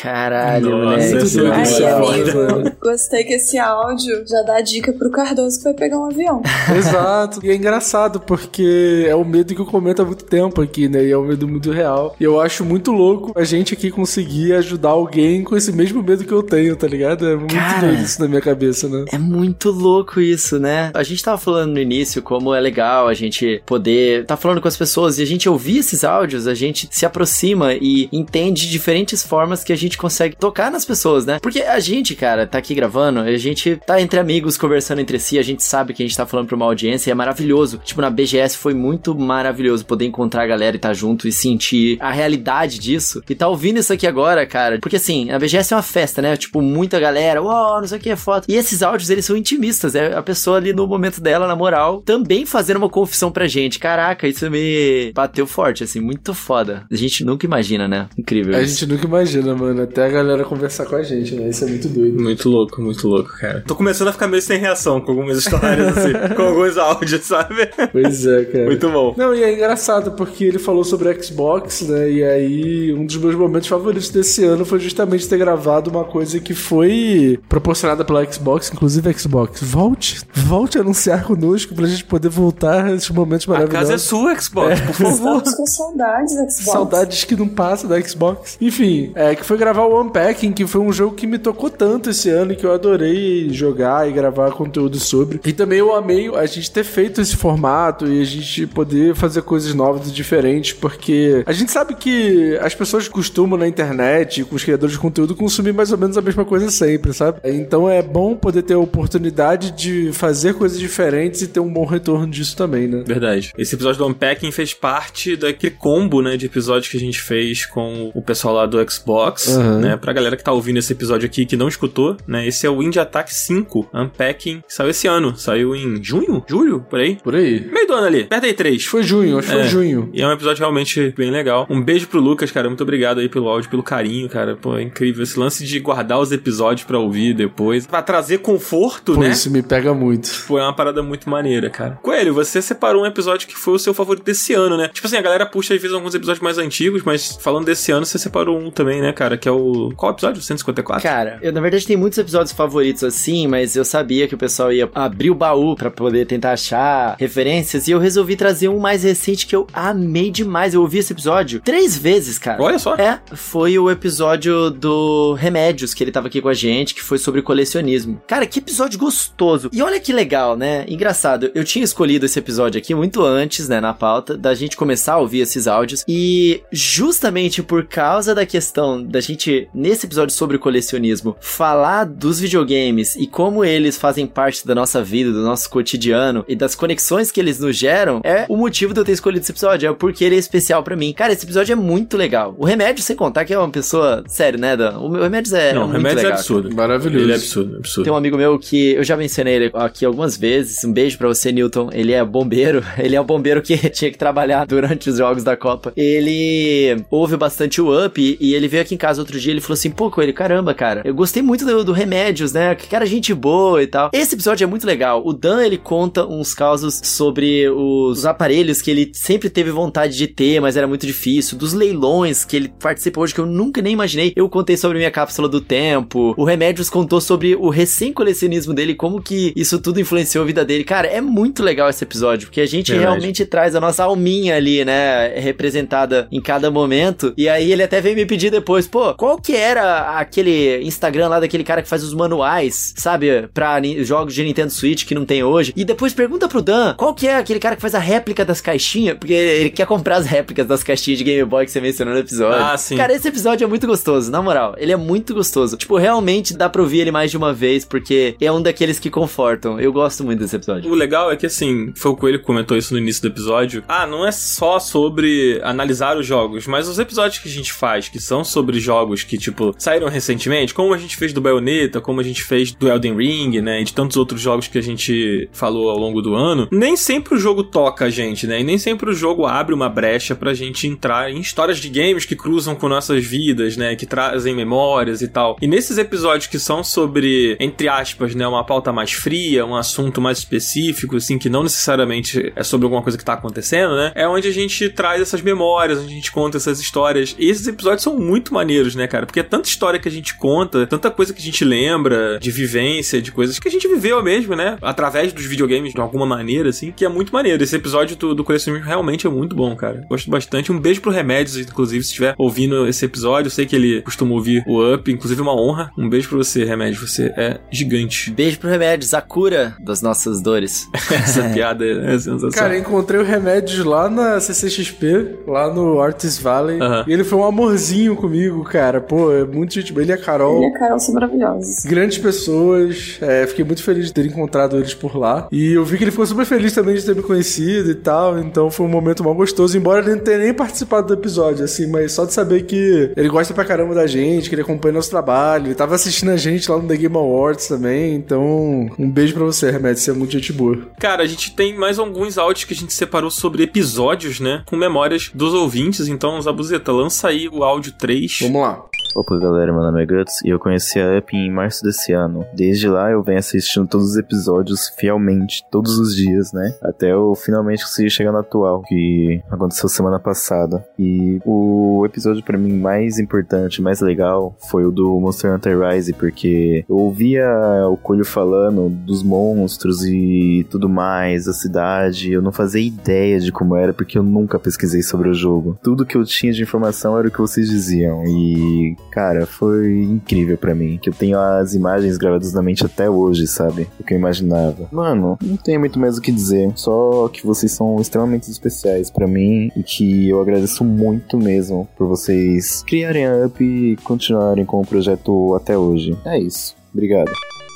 Caralho, Nossa, moleque. é gostei que esse áudio já dá dica pro Cardoso que vai pegar um avião. (laughs) Exato. E é engraçado porque é o medo que eu comento há muito tempo aqui, né? E é um medo muito real. E eu acho muito louco a gente aqui conseguir ajudar alguém com esse mesmo medo que eu tenho, tá ligado? É muito Cara. doido isso na minha cabeça, né? É muito louco isso, né? A gente tava falando no início como é legal a gente poder tá falando com as pessoas e a gente ouvir esses áudios, a gente se aproxima e entende diferentes formas que a gente consegue tocar nas pessoas, né? Porque a gente, cara, tá aqui gravando, a gente tá entre amigos conversando entre si, a gente sabe que a gente tá falando pra uma audiência e é maravilhoso. Tipo, na BGS foi muito maravilhoso poder encontrar a galera e tá junto e sentir a realidade disso. E tá ouvindo isso aqui agora, cara. Porque assim, a BGS é uma festa, né? Tipo, muita galera, uau, não sei o que é foto. E esses áudios, eles são intimistas. É a pessoa ali no momento dela, na moral, também fazendo uma confissão pra gente. Caraca, isso me bateu forte, assim, muito foda. A gente nunca imagina, né? Incrível. A isso. gente nunca imagina, mano. Até a galera conversar com a gente, né? Isso é muito doido. Muito louco, muito louco, cara. Tô começando a ficar meio sem reação com algumas histórias, assim, (laughs) com alguns áudios, sabe? Pois é, cara. Muito bom. Não, e é engraçado porque ele falou sobre Xbox, né? E aí, um dos meus momentos favoritos desse ano foi justamente ter gravado uma coisa que foi proporcionada pela Xbox, inclusive Xbox. Volte, volte a anunciar conosco pra gente poder voltar a esses momentos A casa é maravilhosos. sua, Xbox, por favor. Estamos com saudades, Xbox. Saudades que não passam da Xbox. Enfim, é que foi gravar o Unpacking, que foi um jogo que me tocou tanto esse ano que eu adorei jogar e gravar conteúdo sobre. E também eu amei a gente ter feito esse formato e a gente poder fazer coisas novas e diferentes, porque a gente sabe que as pessoas costumam na internet, com os criadores de conteúdo, consumir mais ou menos a mesma coisa sempre, sabe? Então é bom poder ter a oportunidade de fazer coisas diferentes e ter um bom retorno disso também, né? Verdade. Esse episódio do Unpacking fez parte daquele combo, né, de episódios que a gente fez com o pessoal lá do Xbox, Uhum. né? Pra galera que tá ouvindo esse episódio aqui que não escutou, né? Esse é o Indie Attack 5 Unpacking, que saiu esse ano. Saiu em junho? Julho? Por aí? Por aí. Meio do ano ali. Perto aí, 3. Acho que foi junho, acho que foi É. junho. E é um episódio realmente bem legal. Um beijo pro Lucas, cara. Muito obrigado aí pelo áudio, pelo carinho, cara. Pô, é incrível. Esse lance de guardar os episódios pra ouvir depois. Pra trazer conforto, Pô, né? isso me pega muito. Foi uma parada muito maneira, cara. Coelho, você separou um episódio que foi o seu favorito desse ano, né? Tipo assim, a galera puxa às vezes alguns episódios mais antigos, mas falando desse ano, você separou um também, né, cara? Que é o. Qual episódio? 154? Cara, eu na verdade tenho muitos episódios favoritos assim, mas eu sabia que o pessoal ia abrir o baú pra poder tentar achar referências e eu resolvi trazer um mais recente que eu amei demais. Eu ouvi esse episódio três vezes, cara. Olha só. É, foi o episódio do Remédios, que ele tava aqui com a gente, que foi sobre colecionismo. Cara, que episódio gostoso. E olha que legal, né? Engraçado, eu tinha escolhido esse episódio aqui muito antes, né, na pauta, da gente começar a ouvir esses áudios. E justamente por causa da questão da gente, nesse episódio sobre colecionismo, falar dos videogames e como eles fazem parte da nossa vida, do nosso cotidiano e das conexões que eles nos geram, é o motivo de eu ter escolhido esse episódio. É porque ele é especial pra mim. Cara, esse episódio é muito legal. O Remédio, sem contar que é uma pessoa. Sério, né, Dan? O meu Remédios é. Não, muito remédio é absurdo. Maravilhoso. Ele é absurdo, absurdo. Tem um amigo meu que eu já mencionei ele aqui algumas vezes. Um beijo pra você, Newton. Ele é bombeiro. (laughs) Ele é o bombeiro que (laughs) tinha que trabalhar durante os jogos da Copa. Ele ouve bastante o Up e, e ele veio aqui em casa outro dia. Ele falou assim: pô, Coelho, caramba, cara. Eu gostei muito do, do Remédios, né? Que cara, gente boa e tal. Esse episódio é muito legal. O Dan, ele conta uns causos sobre os aparelhos que ele sempre teve vontade de ter, mas era muito difícil. Dos leilões que ele participa hoje, que eu nunca nem imaginei. Eu contei sobre minha cápsula do tempo. O Remédios contou sobre o recém-colecionismo dele, como que isso tudo influenciou a vida dele. Cara, é muito legal esse episódio, porque a gente Verdade. realmente traz a nossa alminha ali, né? Representada em cada momento. E aí ele até veio me pedir depois, pô, qual que era aquele Instagram lá daquele cara que faz os manuais, sabe? Pra jogos de Nintendo Switch que não tem hoje. E depois pergunta pro Dan, qual que é aquele cara que faz a réplica das caixinhas? Porque ele quer comprar as réplicas das caixinhas de Game Boy que você mencionou no episódio. Ah, sim. Cara, esse episódio é muito gostoso, na moral. Ele é muito gostoso. Tipo, realmente dá pra ouvir ele mais de uma vez, porque é um daqueles que confortam. Eu gosto muito desse episódio. O legal é que, assim, foi o Coelho que comentou isso no início do episódio. Ah, não é só sobre analisar os jogos, mas os episódios que a gente faz, que são sobre jogos que, tipo, saíram recentemente, como a gente fez do Bayonetta, como a gente fez do Elden Ring, né, e de tantos outros jogos que a gente falou ao longo do ano, nem sempre o jogo toca a gente, né, e nem sempre o jogo abre uma brecha pra gente entrar em histórias de games que cruzam com nossas vidas, né, que trazem memórias e tal. E nesses episódios que são sobre, entre aspas, né, uma pauta mais fria, um assunto mais específico, assim, que não necessariamente é sobre alguma coisa que tá acontecendo, né, é onde a gente traz essas memórias, onde a gente conta essas histórias. E esses episódios são muito maneiros, né, cara, porque é tanta história que a gente conta, tanta coisa que a gente lembra, de vivência, de coisas que a gente viveu mesmo, né, através dos videogames de alguma maneira, assim, que é muito maneiro. Esse episódio do, do colecionismo realmente é muito bom, cara. Gosto bastante. Um beijo pro Remédios, inclusive, se estiver ouvindo esse episódio. Eu sei que ele costuma ouvir o Up, inclusive uma honra. Um beijo pra você, Remédio. Você é gigante. Beijo pro Remédios, a cura das nossas dores. (laughs) Essa piada é sensacional. Cara, eu encontrei o Remédios lá na CCXP, lá no Artist Valley. Aham. E ele foi um amorzinho comigo, cara. Pô, é muito gente. Ele e a Carol. E a Carol são maravilhosos. Grandes pessoas, é, fiquei muito feliz de ter encontrado eles por lá. E eu vi que ele ficou super feliz também de ter me conhecido e tal. Então foi um momento mal gostoso, embora ele não tenha nem participado do episódio, assim, mas só de saber que ele gosta pra caramba da gente, que ele acompanha nosso trabalho. Ele tava assistindo a gente lá no The Game Awards também. Então, um beijo pra você, Remédio. Você é muito gente boa. Cara, a gente tem mais alguns áudios que a gente separou sobre episódios, né? Com memórias dos ouvintes. Então, Zabuzeta, lança aí o áudio 3. Vamos lá. Opa galera, meu nome é Guts e eu conheci a Up em março desse ano. Desde lá eu venho assistindo todos os episódios fielmente, todos os dias, né? Até eu finalmente conseguir chegar no atual, que aconteceu semana passada. E o episódio pra mim mais importante, mais legal, foi o do Monster Hunter Rise, porque eu ouvia o Coelho falando dos monstros e tudo mais, da cidade. Eu não fazia ideia de como era, porque eu nunca pesquisei sobre o jogo. Tudo que eu tinha de informação era o que vocês diziam. E Cara, foi incrível pra mim. Que eu tenho as imagens gravadas na mente até hoje, sabe? O que eu imaginava. Mano, não tem muito mais o que dizer. Só que vocês são extremamente especiais pra mim e que eu agradeço muito mesmo por vocês criarem a Up e continuarem com o projeto até hoje. É isso. Obrigado.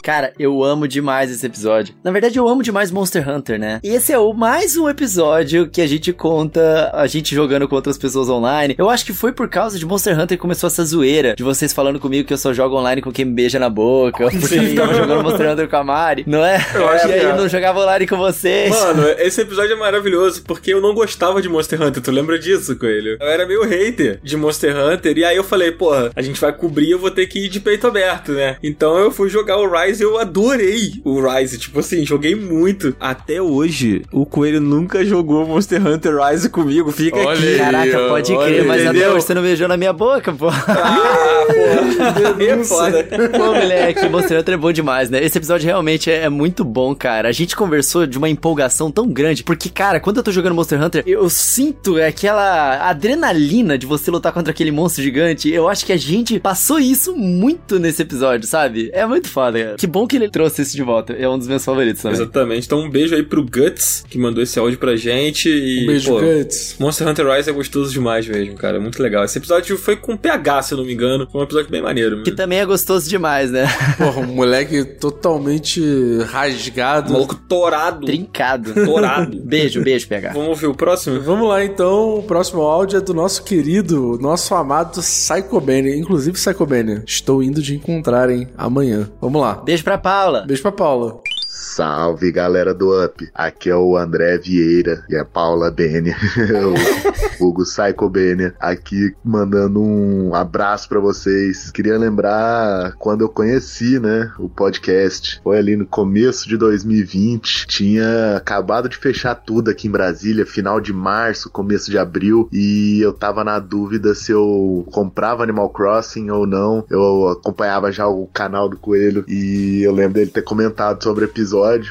Cara, eu amo demais esse episódio. Na verdade, eu amo demais Monster Hunter, né? E esse é o mais um episódio que a gente conta a gente jogando com outras pessoas online. Eu acho que foi por causa de Monster Hunter que começou essa zoeira de vocês falando comigo que eu só jogo online com quem me beija na boca. Porque eu tava jogando Monster Hunter com a Mari, não é? Eu acho e aí é. eu não jogava online com vocês. Mano, esse episódio é maravilhoso porque eu não gostava de Monster Hunter, tu lembra disso, Coelho? Eu era meio hater de Monster Hunter e aí eu falei, porra, a gente vai cobrir, eu vou ter que ir de peito aberto, né? Então eu fui jogar o Rise e eu adorei o Rise, tipo assim, joguei muito. Até hoje, o Coelho nunca jogou Monster Hunter Rise comigo, fica Olha aqui. aí. Caraca, pode Olha, crer, mas até entendeu? hoje você não beijou na minha boca, pô. Ah, porra, é foda. Pô, moleque, Monster Hunter é bom demais, né? Esse episódio realmente é, é muito bom, cara. A gente conversou de uma empolgação tão grande, porque, cara, quando eu tô jogando Monster Hunter, eu sinto aquela adrenalina de você lutar contra aquele monstro gigante. Eu acho que a gente passou isso muito nesse episódio, sabe? É muito foda, cara. Que bom que ele trouxe isso de volta. É um dos meus favoritos também. Exatamente. Então um beijo aí pro Guts, que mandou esse áudio pra gente. E, Um beijo, pô, Guts. Monster Hunter Rise é gostoso demais mesmo, cara. Muito legal. Esse episódio foi com PH, se eu não me engano. Foi um episódio bem maneiro. Que também é gostoso demais, né? (laughs) Porra, um moleque totalmente rasgado. Maluco torado. Trincado. Torado. (laughs) beijo, beijo, PH. Vamos ouvir o próximo? Vamos lá então, o próximo áudio é do nosso querido, nosso amado Psycho Benny. Inclusive, Psycho Benny, estou indo de encontrarem amanhã. Vamos lá. Beijo pra Paula. Beijo pra Paula. Salve galera do Up, aqui é o André Vieira e a Paula Bene, (laughs) o Hugo Psycho Bene, aqui mandando um abraço pra vocês. Queria lembrar quando eu conheci, né, o podcast. Foi ali no começo de 2020, tinha acabado de fechar tudo aqui em Brasília, final de março, começo de abril, e eu tava na dúvida se eu comprava Animal Crossing ou não. Eu acompanhava já o canal do Coelho e eu lembro dele ter comentado sobre o episódio.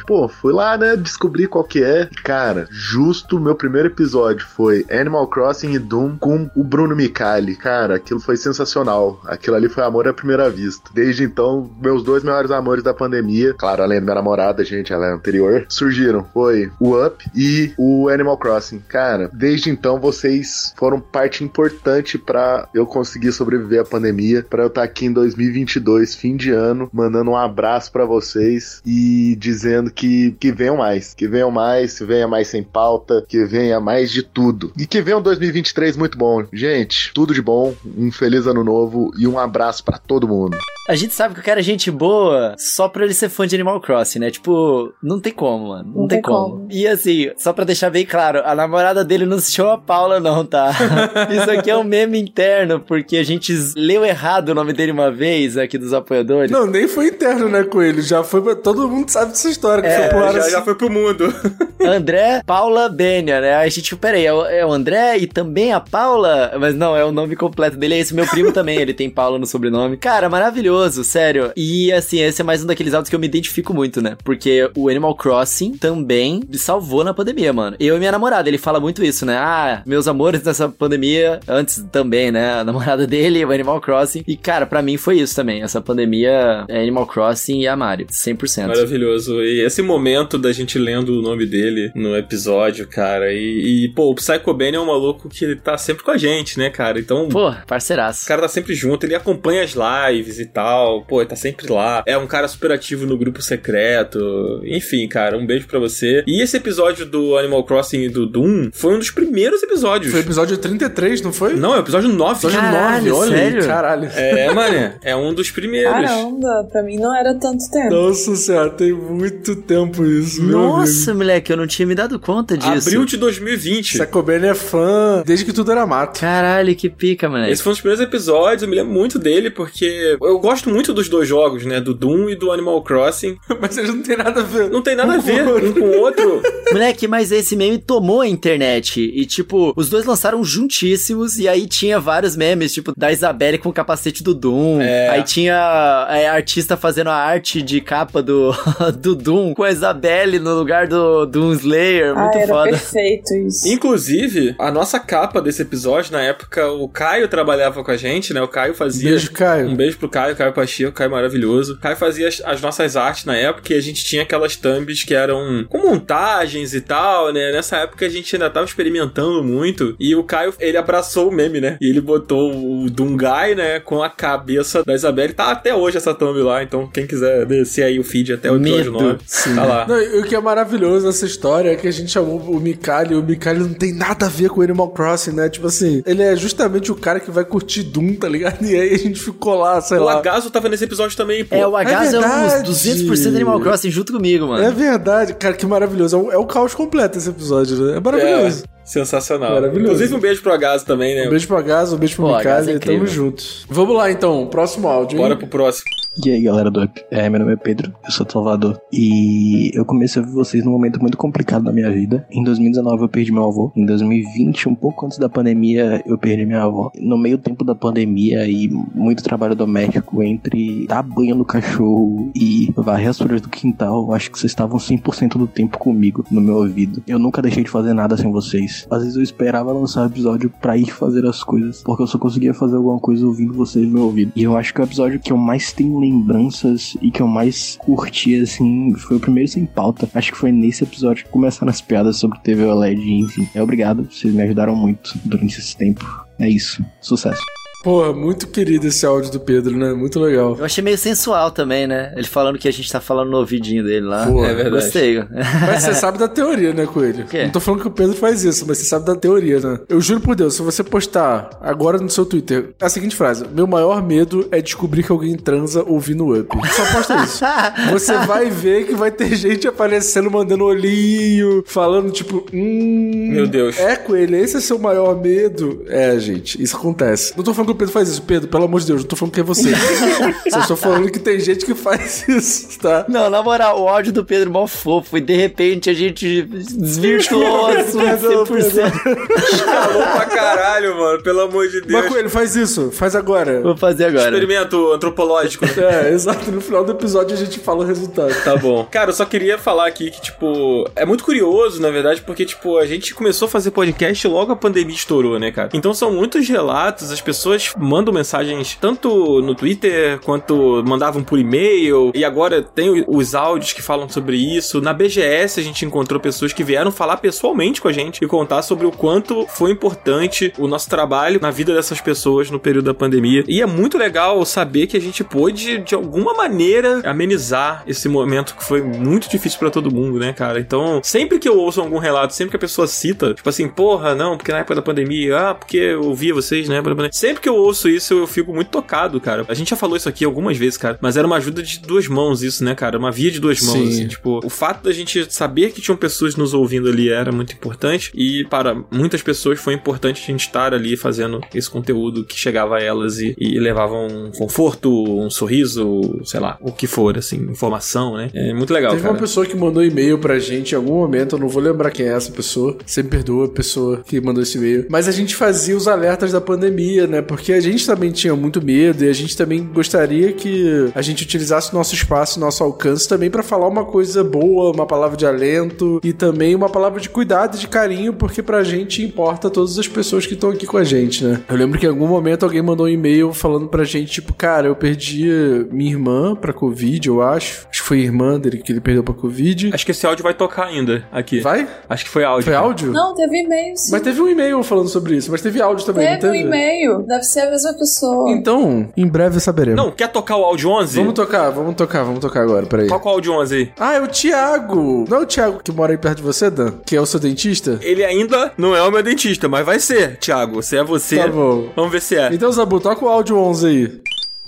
Pô, fui lá, né, descobri qual que é. Cara, justo meu primeiro episódio foi Animal Crossing e Doom com o Bruno Micali. Cara, aquilo foi sensacional. Aquilo ali foi amor à primeira vista. Desde então, meus dois maiores amores da pandemia, claro, além da minha namorada, gente, ela é anterior, surgiram. Foi o Up e o Animal Crossing. Cara, desde então vocês foram parte importante pra eu conseguir sobreviver à pandemia, pra eu estar aqui em 2022, fim de ano, mandando um abraço pra vocês e dizendo que, que venham mais, que venham mais, que venha mais sem pauta, que venha mais de tudo. E que venha um 2023 muito bom. Gente, tudo de bom, um feliz ano novo e um abraço pra todo mundo. A gente sabe que o cara é gente boa só pra ele ser fã de Animal Crossing, né? Tipo, não tem como, mano. Não, Não tem tem como. como. E assim, só pra deixar bem claro, a namorada dele não se chama Paula, não, tá? (laughs) Isso aqui é um meme interno, porque a gente leu errado o nome dele uma vez aqui dos apoiadores. Não, nem foi interno, né, Coelho? Já foi pra... Todo mundo sabe dessa história. Que É, foi pro já, assim. já foi pro mundo. (laughs) André Paula Benia, né? Aí a gente, peraí, é o, é o André e também a Paula? Mas não, é o nome completo dele, é esse meu primo também, ele tem Paula no sobrenome. Cara, maravilhoso, sério. E assim, esse é mais um daqueles áudios que eu me identifico muito, né? Porque o Animal Crossing também me salvou na pandemia, mano. Eu e minha namorada, ele fala muito isso, né? Ah, meus amores nessa pandemia, antes também, né? A namorada dele, o Animal Crossing. E cara, pra mim foi isso também. Essa pandemia é Animal Crossing e a Mario, 100%. Maravilhoso. E esse momento da gente lendo o nome dele no episódio, cara. E, e, pô, o Psycho Ben é um maluco que tá sempre com a gente, né, cara? Então. Pô, O parceiraço. cara tá sempre junto, ele acompanha as lives e tal, pô, ele tá sempre lá. É um cara super ativo no grupo secreto. Enfim, cara, um beijo pra você. E esse episódio do Animal Crossing e do Doom foi um dos primeiros episódios. Foi episódio 33, não foi? Não, é o episódio 9. Episódio Caralho, 9, olha aí, sério? caralho. É, mané, é um dos primeiros. Caramba, pra mim não era tanto tempo. Nossa senhora, tem muito tempo isso, meu Nossa, moleque, eu não tinha me dado conta disso. Abril de 2020. Sacobene é fã desde que tudo era mato. Caralho, que pica, moleque. Esse foi um dos primeiros episódios, eu me lembro muito dele, porque eu gosto muito dos dois jogos, né? Do Doom e do Animal Crossing. (laughs) Mas eles não tem nada a ver. Não tem nada a Um com ver o outro. um com o outro. (laughs) Moleque, mas esse meme tomou a internet. E, tipo, os dois lançaram juntíssimos. E aí tinha vários memes, tipo, da Isabelle com o capacete do Doom. É. Aí tinha é, artista fazendo a arte de capa do, (laughs) do do Doom com a Isabelle no lugar do Doom Slayer. Muito ah, era foda. perfeito isso. Inclusive, a nossa capa desse episódio, na época, o Caio trabalhava com a gente, né? O Caio fazia. Beijo, Caio. Um beijo pro Caio, Caio Pacheco, Caio maravilhoso. O Caio fazia as, as nossas artes na época e a gente tinha aquelas thumbs que eram com montagens e tal, né? Nessa época a gente ainda tava experimentando muito e o Caio, ele abraçou o meme, né? E ele botou o Dungai, né? Com a cabeça da Isabelle. Tá até hoje essa thumb lá, então quem quiser descer aí o feed até o episódio 9, tá lá. Não, e o que é maravilhoso nessa história é que a gente chamou o Mikali, e o Mikali não tem nada a ver com Animal Crossing, né? Tipo assim, ele é justamente o cara que vai curtir Doom, tá ligado? E aí a gente ficou lá, sei O lá. Agaso tava nesse episódio também, pô. É, o Agaso é, verdade. uns 200% Animal Crossing junto comigo, mano. É verdade, cara, que maravilhoso. É o, é o caos completo esse episódio, né? É maravilhoso. Sensacional. Maravilhoso. Inclusive, um beijo pro Agaso também, né? Um beijo pro Agaso, um beijo pro Pô, Mikali, é tamo incrível. junto. Vamos lá então, próximo áudio. hein? Bora pro próximo. E aí galera do Up, é, meu nome é Pedro, eu sou de Salvador e eu comecei a ouvir vocês num momento muito complicado da minha vida. Em 2019 eu perdi meu avô, em 2020, um pouco antes da pandemia, eu perdi minha avó. No meio tempo da pandemia e muito trabalho doméstico entre dar banho no cachorro e varrer as folhas do quintal, eu acho que vocês estavam 100% do tempo comigo no meu ouvido. Eu nunca deixei de fazer nada sem vocês. Às vezes eu esperava lançar o episódio pra ir fazer as coisas, porque eu só conseguia fazer alguma coisa ouvindo vocês no meu ouvido. E eu acho que o episódio que eu mais tenho lembranças e que eu mais curti, assim, foi o primeiro sem pauta. Acho que foi nesse episódio que começaram as piadas sobre TV OLED, enfim. É obrigado, vocês me ajudaram muito durante esse tempo. É isso. Sucesso. Porra, muito querido esse áudio do Pedro, né? Muito legal. Eu achei meio sensual também, né? Ele falando que a gente tá falando no ouvidinho dele lá. Pô, é verdade. Gostei. Mas você sabe da teoria, né, Coelho? Não tô falando que o Pedro faz isso, mas você sabe da teoria, né? Eu juro por Deus, se você postar agora no seu Twitter a seguinte frase: Meu maior medo é descobrir que alguém transa ouvindo o Up. Só posta isso. (laughs) Você vai ver que vai ter gente aparecendo, mandando olhinho, falando tipo, hum. Meu Deus. É, Coelho, esse é seu maior medo? É, gente, isso acontece. Não tô falando que o Pedro faz isso, Pedro, pelo amor de Deus, não tô falando que é você. (laughs) Só estou falando que tem gente que faz isso, tá? Não, na moral, o áudio do Pedro é mó fofo e de repente a gente desvirtuou (laughs) o assunto 100%. Calou pra caralho, mano. Pelo amor de Deus. Mas Coelho, faz isso, faz agora. Vou fazer agora. Experimento antropológico. É, exato. No final do episódio a gente fala o resultado. Tá bom. Cara, eu só queria falar aqui que, tipo, é muito curioso, na verdade, porque, tipo, a gente começou a fazer podcast e logo a pandemia estourou, né, cara? Então são muitos relatos, as pessoas mandam mensagens tanto no Twitter quanto mandavam por e-mail. E agora tem os áudios que falam sobre isso. Na BGS a gente encontrou pessoas que vieram falar pessoalmente com a gente e contar sobre o quanto foi importante o nosso trabalho na vida dessas pessoas no período da pandemia. E é muito legal saber que a gente pôde, de alguma maneira, amenizar esse momento que foi muito difícil pra todo mundo, né, cara? Então, sempre que eu ouço algum relato, sempre que a pessoa cita, tipo assim, porra, não, porque na época da pandemia, ah, porque eu ouvia vocês, né? Sempre que eu ouço isso, eu fico muito tocado, cara. A gente já falou isso aqui algumas vezes, cara, mas era uma ajuda de duas mãos, isso, né, cara? Uma via de duas mãos, Sim. assim, tipo, o fato da gente saber que tinham pessoas nos ouvindo ali era muito importante e para muitas pessoas foi importante a gente estar ali fazendo esse conteúdo que chegava a elas e, e levava um conforto, um sorriso, sei lá, o que for, assim, informação, né? É muito legal, Teve cara. uma pessoa que mandou e-mail pra gente em algum momento, eu não vou lembrar quem é essa pessoa. Você me perdoa a pessoa que mandou esse e-mail. Mas a gente fazia os alertas da pandemia, né? Porque a gente também tinha muito medo e a gente também gostaria que a gente utilizasse o nosso espaço, nosso alcance também pra falar uma coisa boa, uma palavra de alento e também uma palavra de cuidado e de carinho, porque pra gente importa todas as pessoas que estão aqui com a gente, né? Eu lembro que em algum momento alguém mandou um e-mail falando pra gente, tipo, cara, eu perdi minha irmã pra Covid, eu acho. Acho que foi a irmã dele que ele perdeu pra Covid. Acho que esse áudio vai tocar ainda aqui. Vai? Acho que foi áudio. Foi áudio? Não, teve e-mail sim. Mas teve um e-mail falando sobre isso, mas teve áudio também, Teve não um teve? e-mail. Deve ser a mesma pessoa. Então, em breve saberemos. Não, quer tocar o áudio 11? Vamos tocar, vamos tocar, vamos tocar agora, peraí. Toca o áudio 11 aí. Ah, é o Thiago. Não é o Thiago que mora aí perto de você, Dan? Que é o seu dentista? Ele ainda não é o meu dentista, mas vai ser, Thiago. Se é você, Tá bom. vamos ver se é. Então, Zabu, toca o áudio 11 aí.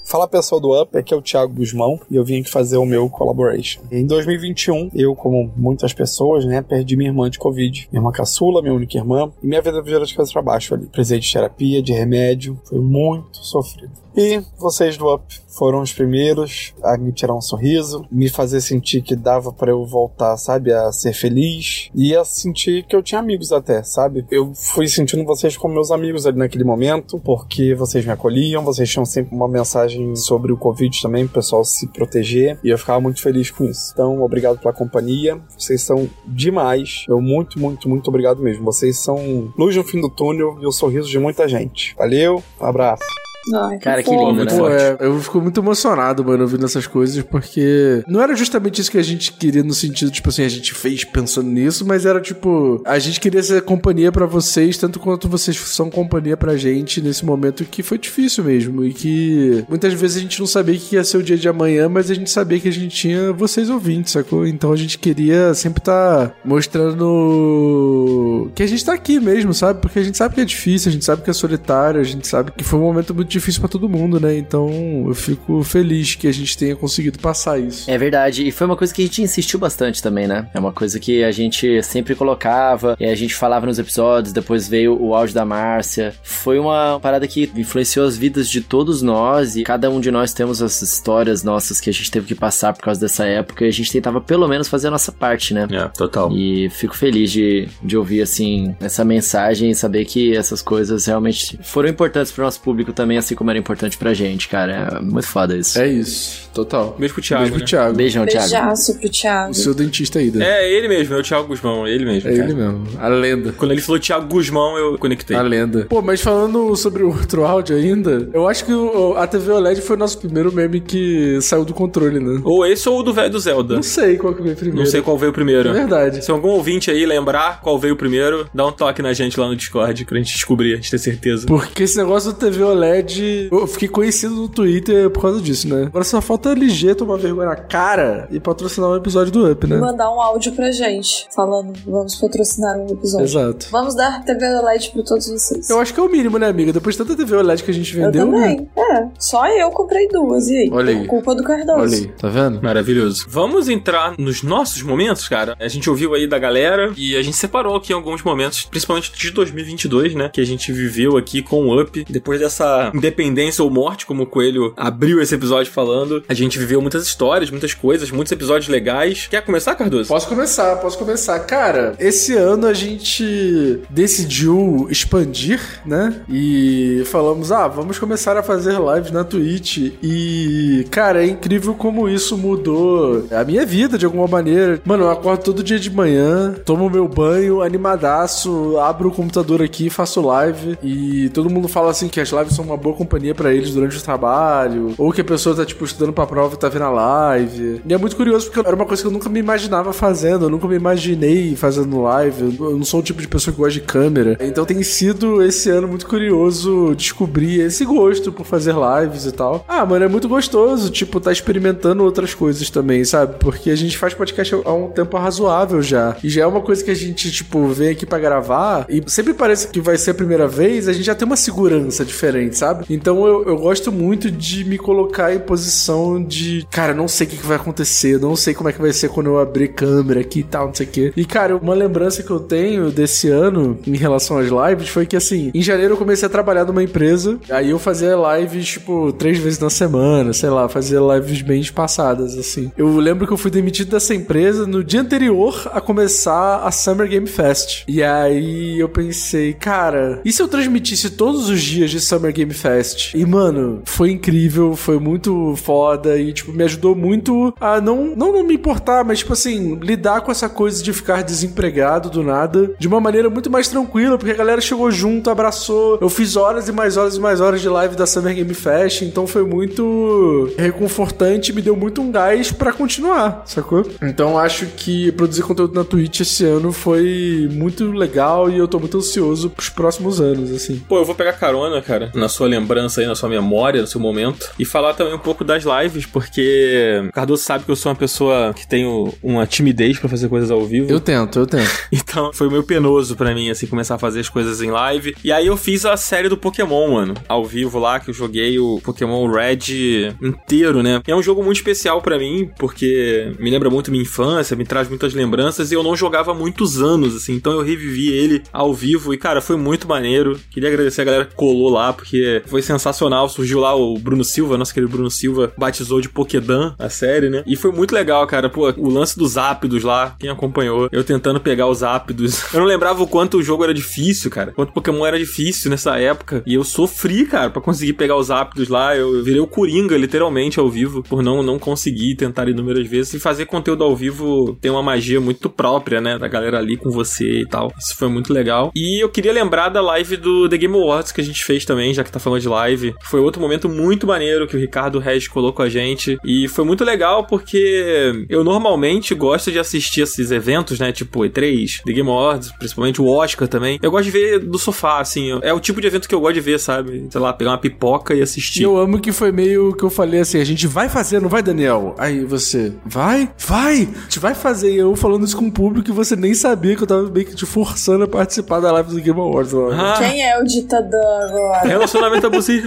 Fala pessoal do Up, aqui é o Thiago Guzmão e eu vim aqui fazer o meu collaboration. Em 2021, eu, como muitas pessoas, né, perdi minha irmã de Covid. Minha irmã caçula, minha única irmã, e minha vida virou de cabeça pra baixo ali. Precisei de terapia, de remédio, foi muito sofrido. E vocês do Up foram os primeiros a me tirar um sorriso, me fazer sentir que dava para eu voltar, sabe, a ser feliz e a sentir que eu tinha amigos até, sabe? Eu fui sentindo vocês como meus amigos ali naquele momento, porque vocês me acolhiam, vocês tinham sempre uma mensagem sobre o Covid também, pro pessoal se proteger, e eu ficava muito feliz com isso. Então, obrigado pela companhia, vocês são demais. Eu muito, muito, muito obrigado mesmo. Vocês são luz no fim do túnel e o sorriso de muita gente. Valeu, um abraço. Ai, Cara, que fofo. lindo, né? Pô, é, eu fico muito emocionado, mano, ouvindo essas coisas, porque não era justamente isso que a gente queria no sentido, tipo assim, a gente fez pensando nisso, mas era tipo, a gente queria ser companhia pra vocês, tanto quanto vocês são companhia pra gente nesse momento que foi difícil mesmo e que muitas vezes a gente não sabia que ia ser o dia de amanhã, mas a gente sabia que a gente tinha vocês ouvintes, sacou? Então a gente queria sempre estar mostrando que a gente tá aqui mesmo, sabe? Porque a gente sabe que é difícil, a gente sabe que é solitário, a gente sabe que foi um momento muito difícil pra todo mundo, né? Então eu fico feliz que a gente tenha conseguido passar isso. É verdade, e foi uma coisa que a gente insistiu bastante também, né? É uma coisa que a gente sempre colocava, e a gente falava nos episódios, depois veio o áudio da Márcia. Foi uma parada que influenciou as vidas de todos nós, e cada um de nós temos as histórias nossas que a gente teve que passar por causa dessa época, e a gente tentava pelo menos fazer a nossa parte, né? É, total. E fico feliz de, de ouvir, assim, essa mensagem e saber que essas coisas realmente foram importantes pro nosso público também, assim como era importante pra gente, cara. É muito foda isso. É isso, total. Beijo pro Thiago. Beijo pro né? Thiago. Beijão, Thiago. Beijaço pro Thiago. O seu dentista aí, né? É ele mesmo, é o Thiago Guzmão, é ele mesmo. É cara. ele mesmo, a lenda. Quando ele falou Thiago Guzmão, eu conectei. A lenda. Pô, mas falando sobre o outro áudio ainda, eu acho que o- a TV OLED foi o nosso primeiro meme que saiu do controle, né? Ou esse ou o do velho do Zelda. Não sei qual que veio primeiro. Não sei qual veio primeiro. É verdade. Se algum ouvinte aí lembrar qual veio primeiro, dá um toque na gente lá no Discord pra gente descobrir, a gente ter certeza. Porque esse negócio do TV OLED, eu fiquei conhecido no Twitter por causa disso, né? Agora só falta a LG tomar vergonha na cara e patrocinar um episódio do Up, né? Mandar um áudio pra gente, falando, vamos patrocinar um episódio. Exato. Vamos dar TV OLED pra todos vocês. Eu acho que é o mínimo, né, amiga? Depois de tanta TV OLED que a gente Eu vendeu, né? também. É, só eu comprei duas, e aí? Olha aí. Por culpa do Cardoso. Olha aí, tá vendo? Maravilhoso. Vamos entrar nos nossos momentos, cara. A gente ouviu aí da galera e a gente separou aqui alguns momentos, principalmente de 2022, né? Que a gente viveu aqui com o Up. Depois dessa independência ou morte, como o Coelho abriu esse episódio falando, a gente viveu muitas histórias, muitas coisas, muitos episódios legais. Quer começar, Cardoso? Posso começar, posso começar. Cara, esse ano a gente decidiu expandir, né? E falamos, ah, vamos começar a fazer lives na Twitch. E, cara, é incrível como isso mudou a minha vida de alguma maneira. Mano, eu acordo todo dia de manhã, tomo meu banho, animadaço, abro o computador aqui, faço live. E todo mundo fala assim que as lives são uma boa companhia pra eles durante o trabalho. Ou que a pessoa tá, tipo, estudando pra prova e tá vendo a live. E é muito curioso porque era uma coisa que eu nunca me imaginava fazendo. Eu nunca me imaginei fazendo live. Eu não sou o tipo de pessoa que gosta de câmera. Então tem sido esse ano muito curioso descobrir esse gosto por fazer lives e tal. Ah, mano, é muito gostoso, tipo, tá experimentando outras coisas também, sabe? Porque a gente faz podcast há um tempo razoável já. E já é uma coisa que a gente, tipo, vem aqui pra gravar e sempre parece que vai ser a primeira vez, a gente já tem uma segurança diferente, sabe? Então eu, eu gosto muito de me colocar em posição de, cara, não sei o que, que vai acontecer, não sei como é que vai ser quando eu abrir câmera aqui e tal, não sei o quê. E, cara, uma lembrança que eu tenho desse ano em relação às lives foi que, assim, em janeiro eu comecei a trabalhar numa empresa, aí eu fazia lives, tipo, três vezes na semana, sei lá, fazia lives bem espaçadas, assim. Eu lembro que eu fui demitido dessa empresa no dia anterior a começar a Summer Game Fest. E aí eu pensei, cara, e se eu transmitisse todos os dias de Summer Game Fest? E, mano, foi incrível, foi muito foda e, tipo, me ajudou muito a não, não, não me importar, mas, tipo assim, lidar com essa coisa de ficar desempregado do nada de uma maneira muito mais tranquila, porque a galera chegou junto, abraçou. Eu fiz horas e mais horas e mais horas de live da Summer Game Fest, então foi muito reconfortante, me deu muito um gás pra continuar, sacou? Então acho que produzir conteúdo na Twitch esse ano foi muito legal e eu tô muito ansioso pros próximos anos, assim. Pô, eu vou pegar carona, cara, na sua lembrança aí, na sua memória, no seu momento, e falar também um pouco das lives, porque o Cardoso sabe que eu sou uma pessoa que tenho uma timidez pra fazer coisas ao vivo. Eu tento, eu tento. (laughs) Então foi meio penoso pra mim, assim, começar a fazer as coisas em live. E aí eu fiz a série do Pokémon, mano, ao vivo lá, que eu joguei o Pokémon Red inteiro, né? E é um jogo muito especial pra mim, porque me lembra muito minha infância, me traz muitas lembranças, e eu não jogava há muitos anos, assim, então eu revivi ele ao vivo, e cara, foi muito maneiro. Queria agradecer a galera que colou lá, porque foi sensacional. Surgiu lá o Bruno Silva, nosso querido Bruno Silva, batizou de Pokédan a série, né? E foi muito legal, cara. Pô, o lance dos ápidos lá, quem acompanhou, eu tentando pegar os ápidos. (laughs) Eu não lembrava o quanto o jogo era difícil, cara. Quanto Pokémon era difícil nessa época. E eu sofri, cara, pra conseguir pegar os ápidos lá. Eu virei o Coringa, literalmente, ao vivo, por não, não conseguir tentar inúmeras vezes. E fazer conteúdo ao vivo tem uma magia muito própria, né? Da galera ali com você e tal. Isso foi muito legal. E eu queria lembrar da live do The Game Awards que a gente fez também, já que tá falando de live. Foi outro momento muito maneiro que o Ricardo Regis colocou a gente. E foi muito legal porque eu normalmente gosto de assistir esses eventos, né? Tipo E3, The Game Awards, principalmente o Oscar também. Eu gosto de ver do sofá, assim. É o tipo de evento que eu gosto de ver, sabe? Sei lá, pegar uma pipoca e assistir. E eu amo que foi meio que eu falei assim: a gente vai fazer, não vai, Daniel? Aí você, vai? Vai! A gente vai fazer. E eu falando isso com o público e você nem sabia que eu tava meio que te forçando a participar da live do Game Awards. Ah. Quem é o ditador agora? Relacionamento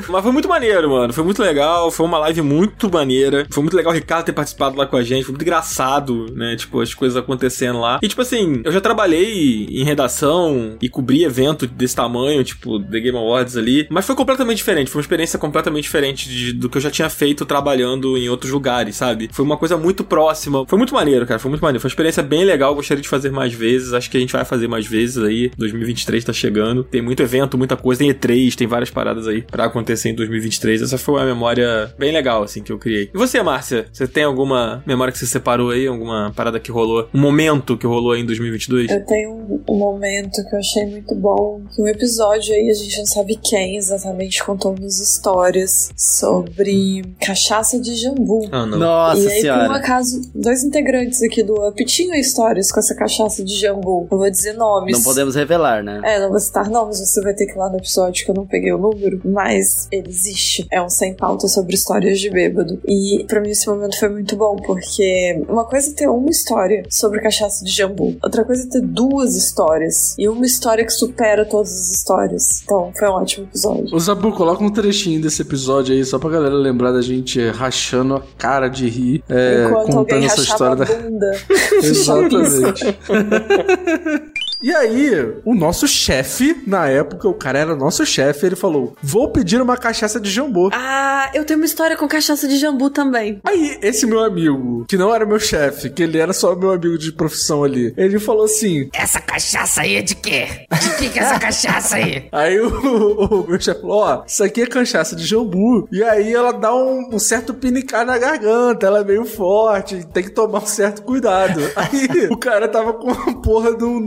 Mas foi muito maneiro, mano. Foi muito legal. Foi uma live muito maneira. Foi muito legal o Ricardo ter participado lá com a gente. Foi muito engraçado, né? Tipo, as coisas acontecendo lá. E, tipo assim, eu já trabalhei em redação e cobri evento desse tamanho, tipo, The Game Awards ali. Mas foi completamente diferente. Foi uma experiência completamente diferente de- do que eu já tinha feito trabalhando em outros lugares, sabe? Foi uma coisa muito próxima. Foi muito maneiro, cara. Foi muito maneiro. Foi uma experiência bem legal. Gostaria de fazer mais vezes. Acho que a gente vai fazer mais vezes aí. 2023 tá chegando. Tem muito evento, muita coisa. Tem E3, tem várias paradas aí pra acontecer em 2023. Essa foi uma memória bem legal, assim, que eu criei. E você, Márcia? Você tem alguma memória que você separou aí? Alguma parada que rolou? Um momento que rolou aí em 2022? Eu tenho um, um momento que eu achei muito bom, que um episódio aí, a gente não sabe quem exatamente, contou umas histórias sobre cachaça de jambu. Ah, não. Nossa e aí, por um senhora. acaso, dois integrantes aqui do UP tinham histórias com essa cachaça de jambu. Eu vou dizer nomes. Não podemos revelar, né? É, não vou citar nomes, você vai ter que ir lá no episódio que eu não peguei o número, mas ele existe. É um sem pauta sobre histórias de bêbado. E pra mim esse momento foi muito bom, porque uma coisa é ter uma história sobre cachaça de jambu, outra coisa é ter duas histórias, e uma história que supera todas as histórias. Então, foi um ótimo episódio. Ô Zabu, coloca um trechinho desse episódio aí, só pra galera lembrar da gente rachando a cara de rir, é, Enquanto contando alguém essa história a da. bunda. (laughs) Exatamente. (laughs) E aí, o nosso chefe, na época, o cara era nosso chefe, ele falou: Vou pedir uma cachaça de jambu. Ah, eu tenho uma história com cachaça de jambu também. Aí, esse meu amigo, que não era meu chefe, que ele era só meu amigo de profissão ali, ele falou assim: Essa cachaça aí é de quê? De que que é essa cachaça aí? (laughs) Aí o, o meu chefe falou: Ó, isso aqui é cachaça de jambu. E aí ela dá um, um certo pinicar na garganta, ela é meio forte, tem que tomar um certo cuidado. Aí o cara tava com a porra de um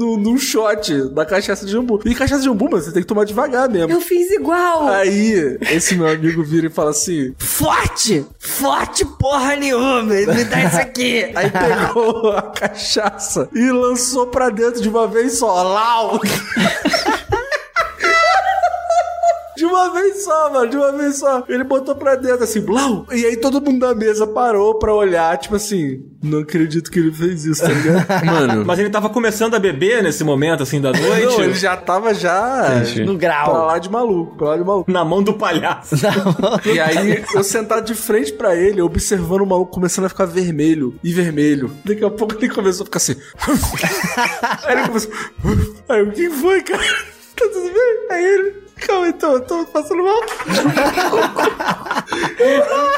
shot da cachaça de jambu. E cachaça de jambu, mano, você tem que tomar devagar mesmo. Eu fiz igual. Aí, esse meu amigo vira e fala assim: Forte! Forte porra nenhuma! Me dá isso aqui! (laughs) Aí pegou a cachaça e lançou pra dentro de uma vez só. Lau! (laughs) De uma vez só, mano, de uma vez só. Ele botou pra dentro assim, blau. E aí todo mundo da mesa parou pra olhar, tipo assim, não acredito que ele fez isso, tá ligado? (laughs) Mano. Mas ele tava começando a beber nesse momento, assim, da noite? Não, ele já tava já No grau. pra lá de maluco, pra lá de maluco. Na mão do palhaço. E aí, eu sentado de frente pra ele, observando o maluco começando a ficar vermelho e vermelho. Daqui a pouco ele começou a ficar assim. (laughs) aí ele começou. Aí o que foi, cara? (laughs) Tá tudo bem? Aí ele. Calma, então, eu tô passando mal.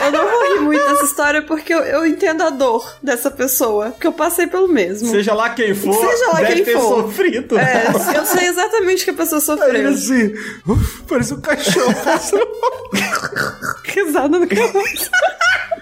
Eu não vou rir muito dessa história porque eu, eu entendo a dor dessa pessoa. Porque eu passei pelo mesmo. Seja lá quem for, Seja lá deve quem ter for. sofrido. É, eu sei exatamente o que a pessoa sofreu. assim. "Uf, Parece um cachorro passando (laughs) mal. Risada no cabeça.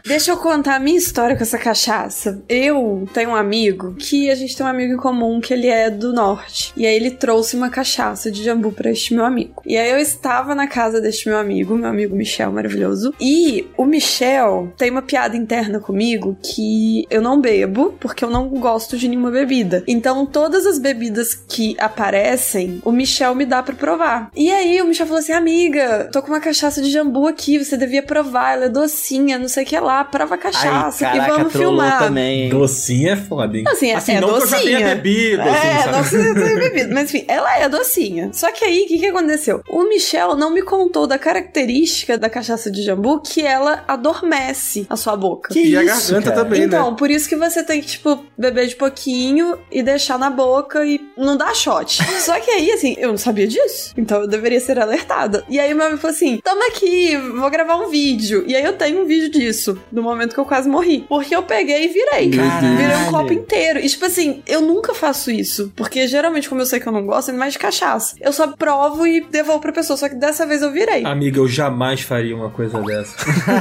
Deixa eu contar a minha história com essa cachaça. Eu tenho um amigo que a gente tem um amigo em comum que ele é do norte. E aí ele trouxe uma cachaça de jambu pra este meu amigo. E aí eu estava na casa deste meu amigo, meu amigo Michel maravilhoso. E o Michel tem uma piada interna comigo que eu não bebo porque eu não gosto de nenhuma bebida. Então todas as bebidas que aparecem, o Michel me dá pra provar. E aí o Michel falou assim: "Amiga, tô com uma cachaça de jambu aqui, você devia provar, ela é docinha, não sei o que lá, lá, prova a cachaça Ai, e caraca, vamos trollou filmar. também. Docinho é foda, hein? Assim, é, assim é não docinha. que eu já tenha bebido, É, assim, sabe? não que eu tenha bebido. Mas enfim, ela é docinha. Só que aí, o que, que aconteceu? O Michel não me contou da característica da cachaça de jambu que ela adormece a sua boca. Que E a isso, garganta cara? também, né? Então, por isso que você tem que, tipo, beber de pouquinho e deixar na boca e não dar shot. (laughs) Só que aí, assim, eu não sabia disso. Então eu deveria ser alertada. E aí meu amigo falou assim: tamo aqui, vou gravar um vídeo. E aí eu tenho um vídeo disso, do momento que eu quase morri. Porque eu peguei e virei. Caralho. Virei um copo inteiro. E tipo assim, eu nunca faço isso. Porque geralmente, como eu sei que eu não gosto, é mais de cachaça. Eu só provo e devolvo pra pessoa. Só que dessa vez eu virei. Amiga, eu jamais faria uma coisa dessa.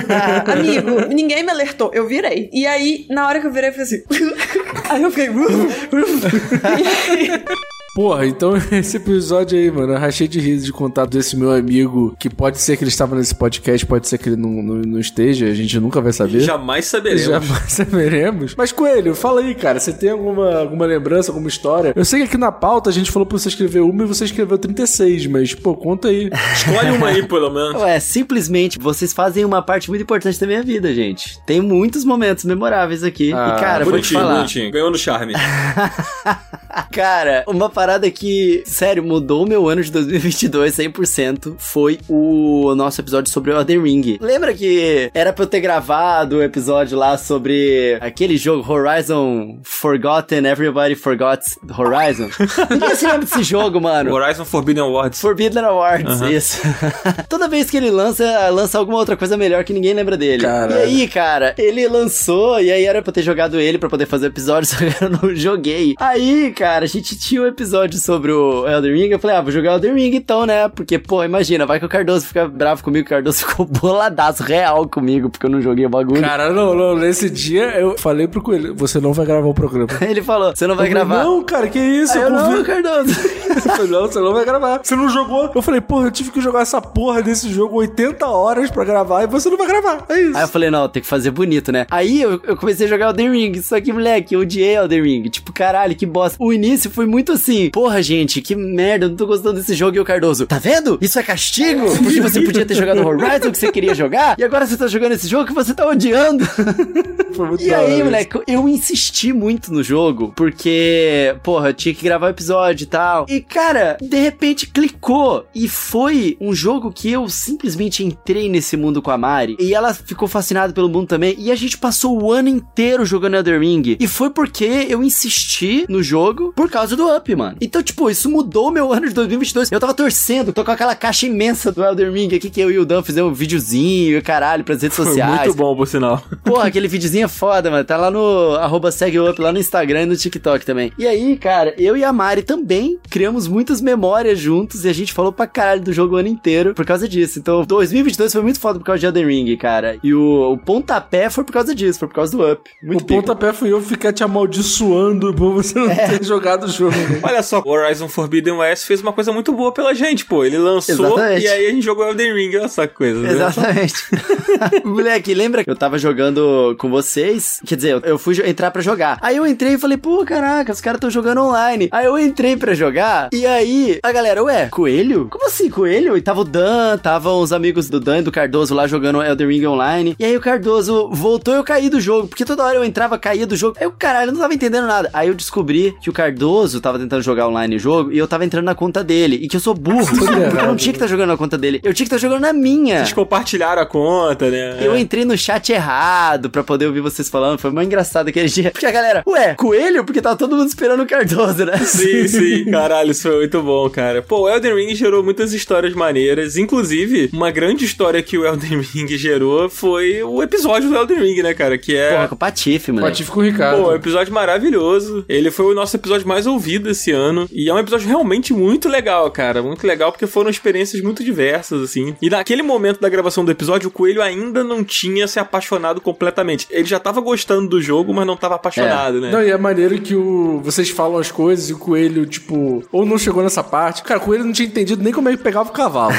(laughs) Amigo, ninguém me alertou, eu virei. E aí, na hora que eu virei, eu falei assim. (laughs) aí eu fiquei. (laughs) Porra, então (laughs) esse episódio aí, mano, eu rachei de riso de contar desse meu amigo, que pode ser que ele estava nesse podcast, pode ser que ele não, não, não esteja, a gente nunca vai saber. Jamais saberemos. Jamais (laughs) saberemos. Mas, Coelho, fala aí, cara, você tem alguma, alguma lembrança, alguma história? Eu sei que aqui na pauta a gente falou pra você escrever uma e você escreveu 36, mas, pô, conta aí. Escolhe uma aí, pelo menos. Ué, simplesmente, vocês fazem uma parte muito importante da minha vida, gente. Tem muitos momentos memoráveis aqui. Ah, e, cara, vou te bonitinho, falar. bonitinho. Ganhou no charme. (laughs) Cara, uma parada que, sério, mudou meu ano de 2022 100% foi o nosso episódio sobre o Elden Ring. Lembra que era pra eu ter gravado o episódio lá sobre aquele jogo Horizon Forgotten, Everybody Forgot Horizon? (laughs) Ninguém se lembra desse jogo, mano. Horizon Forbidden Awards. Forbidden Awards, Aham. isso. (laughs) Toda vez que ele lança, lança alguma outra coisa melhor que ninguém lembra dele. Caralho. E aí, cara, ele lançou, e aí era pra eu ter jogado ele pra poder fazer o episódio, (laughs) só que eu não joguei. Aí, cara, a gente tinha um episódio sobre o Elden Ring, eu falei, ah, vou jogar Elden Ring então, né? Porque, pô, imagina, vai que o Cardoso fica bravo comigo, o Cardoso (laughs) ficou boladaço, real comigo, porque eu não joguei o bagulho. Cara, não, não, nesse dia eu falei pro Coelho, você não vai gravar o programa. (laughs) Ele falou, você não vai Eu falei, gravar? Não, cara, que isso? Aí eu, não, convido- Cardoso. (laughs) Falei, não, você não vai gravar. Você não jogou? Eu falei, porra, eu tive que jogar essa porra desse jogo 80 horas pra gravar e você não vai gravar. É isso. Aí eu falei, não, tem que fazer bonito, né? Aí eu, eu comecei a jogar Elden Ring, só que, moleque, eu odiei Elden Ring. Tipo, caralho, que bosta. O início foi muito assim, porra, gente, que merda, eu não tô gostando desse jogo. E o Cardoso, tá vendo? Isso é castigo? (laughs) Porque você podia ter jogado Horizon que você queria jogar, e agora você tá jogando esse jogo que você tá odiando. (laughs) Foi muito E aí, moleque, eu insisti muito no jogo, porque, porra, eu tinha que gravar o episódio e tal. E, cara, de repente clicou. E foi um jogo que eu simplesmente entrei nesse mundo com a Mari. E ela ficou fascinada pelo mundo também. E a gente passou o ano inteiro jogando Elden Ring. E foi porque eu insisti no jogo por causa do Up, mano. Então, tipo, isso mudou meu ano de 2022. Eu tava torcendo, tô com aquela caixa imensa do Elden Ring aqui que eu e o Dan fizemos um videozinho e caralho pras redes Foi sociais. muito bom, por sinal. Porra, aquele videozinho é foda, mano. Tá lá no arroba segue up, lá no Instagram e no TikTok também. E aí, cara, eu e a Mari também criamos muitas memórias juntos e a gente falou pra caralho do jogo o ano inteiro por causa disso. Então, 2022 foi muito foda por causa de Elden Ring, cara. E o, o pontapé foi por causa disso, foi por causa do Up. Muito o pontapé foi eu ficar te amaldiçoando por você não É. ter jogado o jogo. né? (laughs) Olha só, o Horizon Forbidden West fez uma coisa muito boa pela gente, pô. Ele lançou Exatamente. e aí a gente jogou Elden Ring, olha só que coisa. né? Exatamente. (laughs) Moleque, lembra que eu tava jogando com vocês? Quer dizer, eu- eu fui entrar pra jogar. Aí eu entrei e falei, pô, caraca, os caras tão jogando online. Aí eu entrei pra jogar e aí a galera, ué, coelho? Como assim, coelho? E tava o Dan, tava os amigos do Dan e do Cardoso lá jogando Elden Ring online. E aí o Cardoso voltou e eu caí do jogo, porque toda hora eu entrava, caía do jogo. Aí eu, caralho, eu não tava entendendo nada. Aí eu descobri que o Cardoso tava tentando jogar online o jogo e eu tava entrando na conta dele. E que eu sou burro. porque eu não tinha que estar jogando na conta dele. Eu tinha que estar jogando na minha. Eles compartilharam a conta, né? Eu entrei no chat errado pra poder ouvir vocês falando. Foi mais engraçado aquele dia. Porque a galera, ué, coelho? Porque tava todo mundo esperando o Cardoso, né? Sim, sim, (laughs) caralho, isso foi muito bom, cara. Pô, o Elden Ring gerou muitas histórias maneiras. Inclusive, uma grande história que o Elden (laughs) Ring gerou foi o episódio do Elden Ring, né, cara? Que é. Porra, com o Patife, moleque. Patife com o Ricardo. Pô, um episódio maravilhoso. Ele foi o nosso episódio mais ouvido esse ano. E é um episódio realmente muito legal, cara. Muito legal, porque foram experiências muito diversas, assim. E naquele momento da gravação do episódio, o Coelho ainda não tinha se apaixonado completamente. Ele já tava gostando do jogo, mas não tava apaixonado, né? Não, e é maneiro que o, vocês falam as coisas e o coelho, tipo, ou não chegou nessa parte. Cara, o Coelho não tinha entendido nem como é que pegava o cavalo.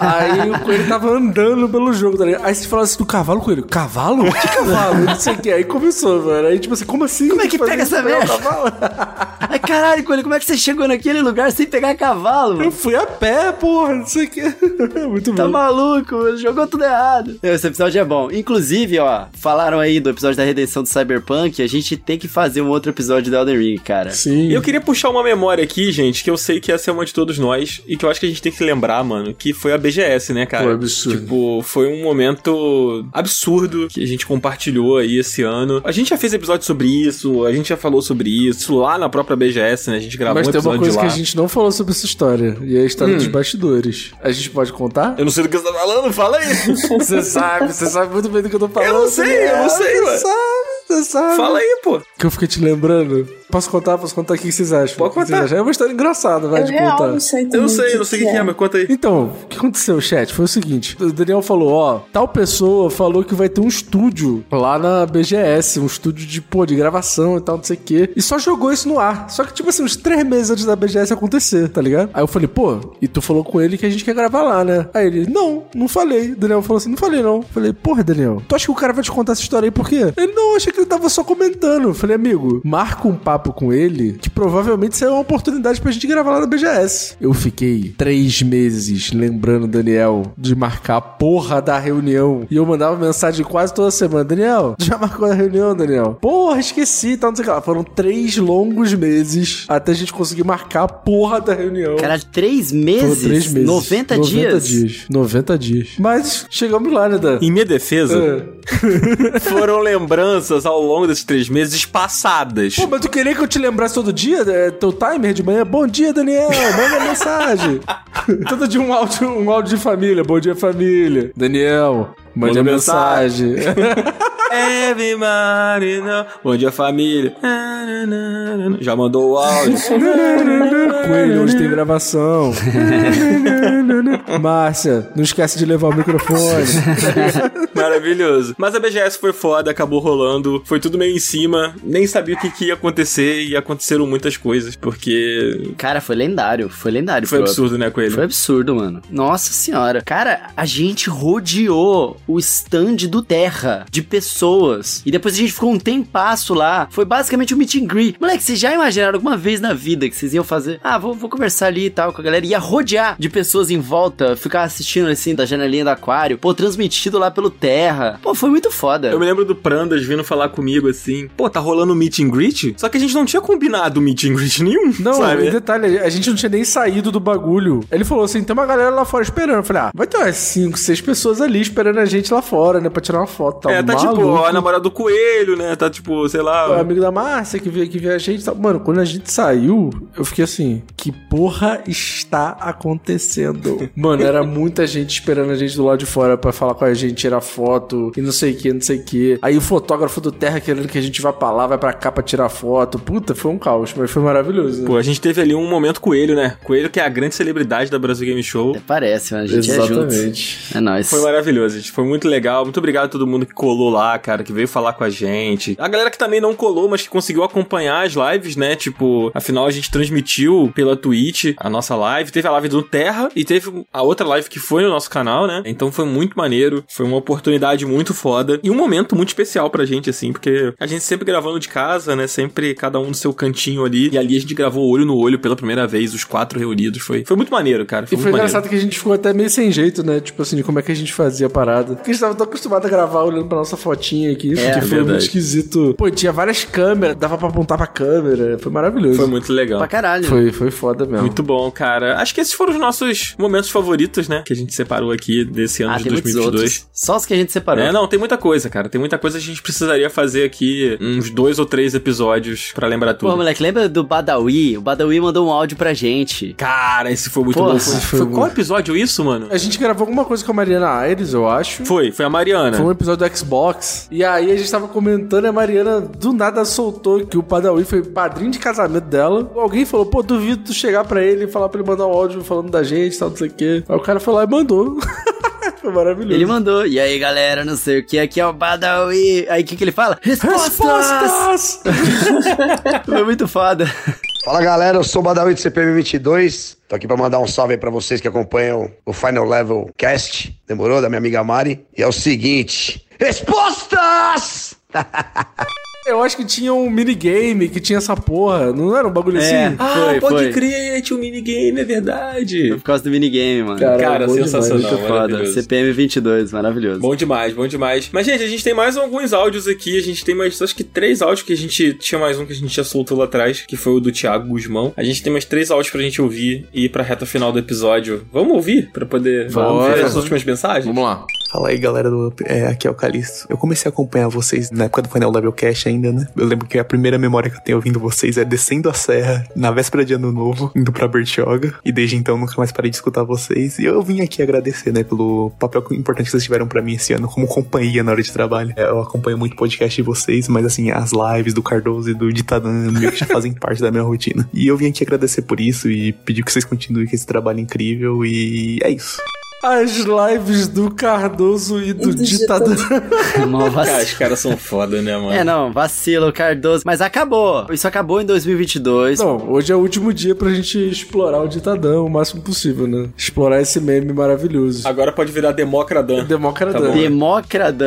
Aí o Coelho tava andando pelo jogo, tá ligado? Aí você fala assim do cavalo, Coelho, cavalo? Que cavalo? Não sei o que. Aí começou, mano. Aí tipo assim, como assim? Como é que Faz pega essa merda? (laughs) Ai, caralho, Coelho, como é que você chegou naquele lugar sem pegar cavalo? Eu mano? fui a pé, porra, não sei o que. (laughs) Muito Tá bom. maluco, mano, jogou tudo errado. Esse episódio é bom. Inclusive, ó, falaram aí do episódio da redenção do Cyberpunk, a gente tem que fazer um outro episódio do Elden Ring, cara. Sim. E eu queria puxar uma memória aqui, gente, que eu sei que essa é uma de todos nós, e que eu acho que a gente tem que lembrar, mano, que foi a BGS, né, cara? Foi absurdo. Tipo, foi um momento absurdo que a gente compartilhou aí esse ano. A gente já fez episódio sobre isso, a gente já falou sobre isso lá na própria BGS, né? A gente gravou Mas um tem uma episódio coisa que a gente não falou sobre essa história. E é a história Hum. dos bastidores. A gente pode contar? Eu não sei do que você tá falando, fala aí. (laughs) Você sabe, você sabe muito bem do que eu tô falando. Eu não sei, eu não sei, Você ué. sabe, sabe. Fala aí, pô. Que eu fiquei te lembrando. Posso contar? Posso contar? O que vocês acham? Pode contar. acham? É uma história engraçada, vai Eu de real contar. não sei Eu sei, eu não sei o que, que é, mas conta aí. Então, o que aconteceu, chat? Foi o seguinte: o Daniel falou, ó, tal pessoa falou que vai ter um estúdio lá na BGS, um estúdio de, pô, de gravação e tal, não sei o quê. E só jogou isso no ar. Só que, tipo assim, uns três meses antes da BGS acontecer, tá ligado? Aí eu falei, pô, e tu falou com ele que a gente quer gravar lá, né? Aí ele, não, não falei. O Daniel falou assim, não falei não. Eu falei, porra, Daniel, tu acha que o cara vai te contar essa história aí por quê? Ele, não, achei que ele tava só comentando. Eu falei, amigo, marca um papo com ele que provavelmente será uma oportunidade pra gente gravar lá na BGS. Eu fiquei três meses lembrando o Daniel de marcar a porra da reunião. E eu mandava mensagem quase toda semana. Daniel, já marcou a reunião, Daniel? Porra, esqueci, tal, não sei o que lá. Foram três longos meses até a gente conseguir marcar a porra da reunião. Caralho, três Foram meses? três meses. 90, 90 dias? dias. 90 dias. Mas chegamos lá, né, Dan? Em minha defesa, É. (laughs) foram lembranças ao longo desses três meses passadas. Pô, mas tu queria que eu te lembrasse todo dia? É, teu timer de manhã? Bom dia, Daniel. Manda mensagem. (laughs) todo dia um áudio, um áudio de família. Bom dia, família. Daniel, mande Manda a mensagem. Everybody (laughs) know. Bom dia, família. Já mandou o áudio. (laughs) Coelho, hoje tem gravação. (laughs) Márcia, não esquece de levar o microfone. Maravilhoso. Mas a BGS foi foda, acabou rolando. Foi tudo meio em cima. Nem sabia o que, que ia acontecer e aconteceram muitas coisas, porque Cara, foi lendário, foi lendário. foi absurdo, né, Coelho? Foi absurdo, mano. Nossa senhora. Cara, a gente rodeou o stand do Terra de pessoas. E depois a gente ficou um tempasso lá. Foi basicamente um meet and greet. Moleque, vocês já imaginaram alguma vez na vida que vocês iam fazer? Ah, vou, vou conversar ali e tal com a galera. Ia rodear de pessoas em volta, ficar assistindo assim da janelinha do aquário. Pô, transmitido lá pelo Terra. Pô, foi muito foda. Eu me lembro do Prandas vindo falar comigo assim, pô, tá rolando um meet and greet? Só que a gente não tinha combinado meet and greet nenhum, Não, sabe? detalhe, a gente não tinha nem saído do bagulho. Ele falou assim: tem uma galera lá fora esperando. Eu falei, ah, vai ter umas 5, 6 pessoas ali esperando a gente lá fora, né? Pra tirar uma foto. Tá é, tá tipo, maluco. a namorada do coelho, né? Tá tipo, sei O lá. amigo da Márcia que veio aqui ver a gente. e tal. Mano, quando a gente saiu, eu fiquei assim: que porra está acontecendo? (laughs) Mano, era muita gente esperando a gente do lado de fora pra falar com a gente, tirar foto e não sei o que, não sei o que. Aí o fotógrafo do Terra querendo que a gente vá pra lá, vai pra cá pra tirar foto. Puta, foi um caos, mas foi maravilhoso. Né? Pô, a gente teve ali um momento coelho, né? Coelho que é a grande celebridade da Brasil Game Show. Parece, mano. A gente é junto. Exatamente. É nóis. Foi maravilhoso, gente. Foi muito legal. Muito obrigado a todo mundo que colou lá, cara, que veio falar com a gente. A galera que também não colou, mas que conseguiu acompanhar as lives, né? Tipo, afinal a gente transmitiu pela Twitch a nossa live. Teve a live do Terra e teve a outra live que foi no nosso canal, né? Então foi muito maneiro. Foi uma oportunidade muito foda. E um momento muito especial pra gente, assim, porque a gente sempre gravando de casa, né? Sempre cada um no seu cantinho ali. E ali a gente gravou olho no olho pela primeira vez, os quatro reunidos. Foi, foi muito maneiro, cara. Foi E foi maneiro. engraçado que a gente ficou até meio sem jeito, né? Tipo assim, de como é que a gente fazia a parada. Porque a gente tava tão acostumado a gravar olhando pra nossa fotinha aqui. É, que foi verdade. muito esquisito. Pô, tinha várias câmeras, dava pra apontar pra câmera. Foi maravilhoso. Foi muito legal. Pra caralho. Foi, foi foda mesmo. Muito bom, cara. Acho que esses foram os nossos momentos favoritos, né? Que a gente separou aqui desse ano Ah, de tem muitos 2022. outros. Só os que a gente separou. É, não, tem muita coisa, cara. Tem muita coisa que a gente precisaria fazer aqui uns dois ou três episódios pra lembrar tudo. Pô, moleque, lembra do Badawi? O Badawi mandou um áudio pra gente. Cara, esse foi muito Pô, bom. esse Foi, foi foi qual episódio isso, mano? A gente gravou alguma coisa com a Mariana Aires, eu acho. Foi, foi a Mariana. Foi um episódio do Xbox. E aí a gente tava comentando e a Mariana do nada soltou que o Padawi foi padrinho de casamento dela. Alguém falou, pô, duvido tu chegar pra ele e falar pra ele mandar um áudio falando da gente, tal, não sei o quê. Aí o cara foi lá e mandou. (laughs) foi maravilhoso. Ele mandou. E aí, galera, não sei o que, aqui é o Badawi. Aí o que, que ele fala? Respostas! Respostas! (laughs) Foi muito foda. Fala galera, eu sou o Badawi do CPM 22. Tô aqui pra mandar um salve aí pra vocês que acompanham o Final Level Cast. Demorou? Da minha amiga Mari. E é o seguinte: Respostas! (laughs) Eu acho que tinha um minigame que tinha essa porra. Não era um bagulho É. assim? Ah, Foi, pode foi. crer, tinha um minigame, é verdade. Por causa do minigame, mano. Cara, Cara, bom sensacional. Muito foda. maravilhoso. CPM 22, maravilhoso. Bom demais, bom demais. Mas, gente, a gente tem mais alguns áudios aqui. A gente tem mais, acho que três áudios que a gente tinha mais um que a gente já soltou lá atrás, que foi o do Thiago Guzmão. A gente tem mais três áudios pra gente ouvir e ir pra reta final do episódio. Vamos ouvir pra poder Vamos. ver as últimas mensagens? Vamos lá. Fala aí, galera do Up. É, aqui é o Calixto. Eu comecei a acompanhar vocês na época do Final Level Cash ainda, né? Eu lembro que a primeira memória que eu tenho ouvindo vocês é descendo a serra na véspera de Ano Novo, indo pra Bertioga. E desde então nunca mais parei de escutar vocês. E eu vim aqui agradecer, né, pelo papel importante que vocês tiveram pra mim esse ano como companhia na hora de trabalho. É, Eu acompanho muito o podcast de vocês, mas assim, as lives do Cardoso e do Ditadão meio que já fazem (laughs) parte da minha rotina. E eu vim aqui agradecer por isso e pedir que vocês continuem com esse trabalho incrível. E é isso. As lives do Cardoso e do, ditador. (laughs) Mó vacilo. Cara, os caras são foda, né, mano? É, não, vacilo, Cardoso. Mas acabou. Isso acabou em 2022. Não, hoje é o último dia pra gente explorar o ditadão o máximo possível, né? Explorar esse meme maravilhoso. Agora pode virar Democradan. Democradan. Tá bom.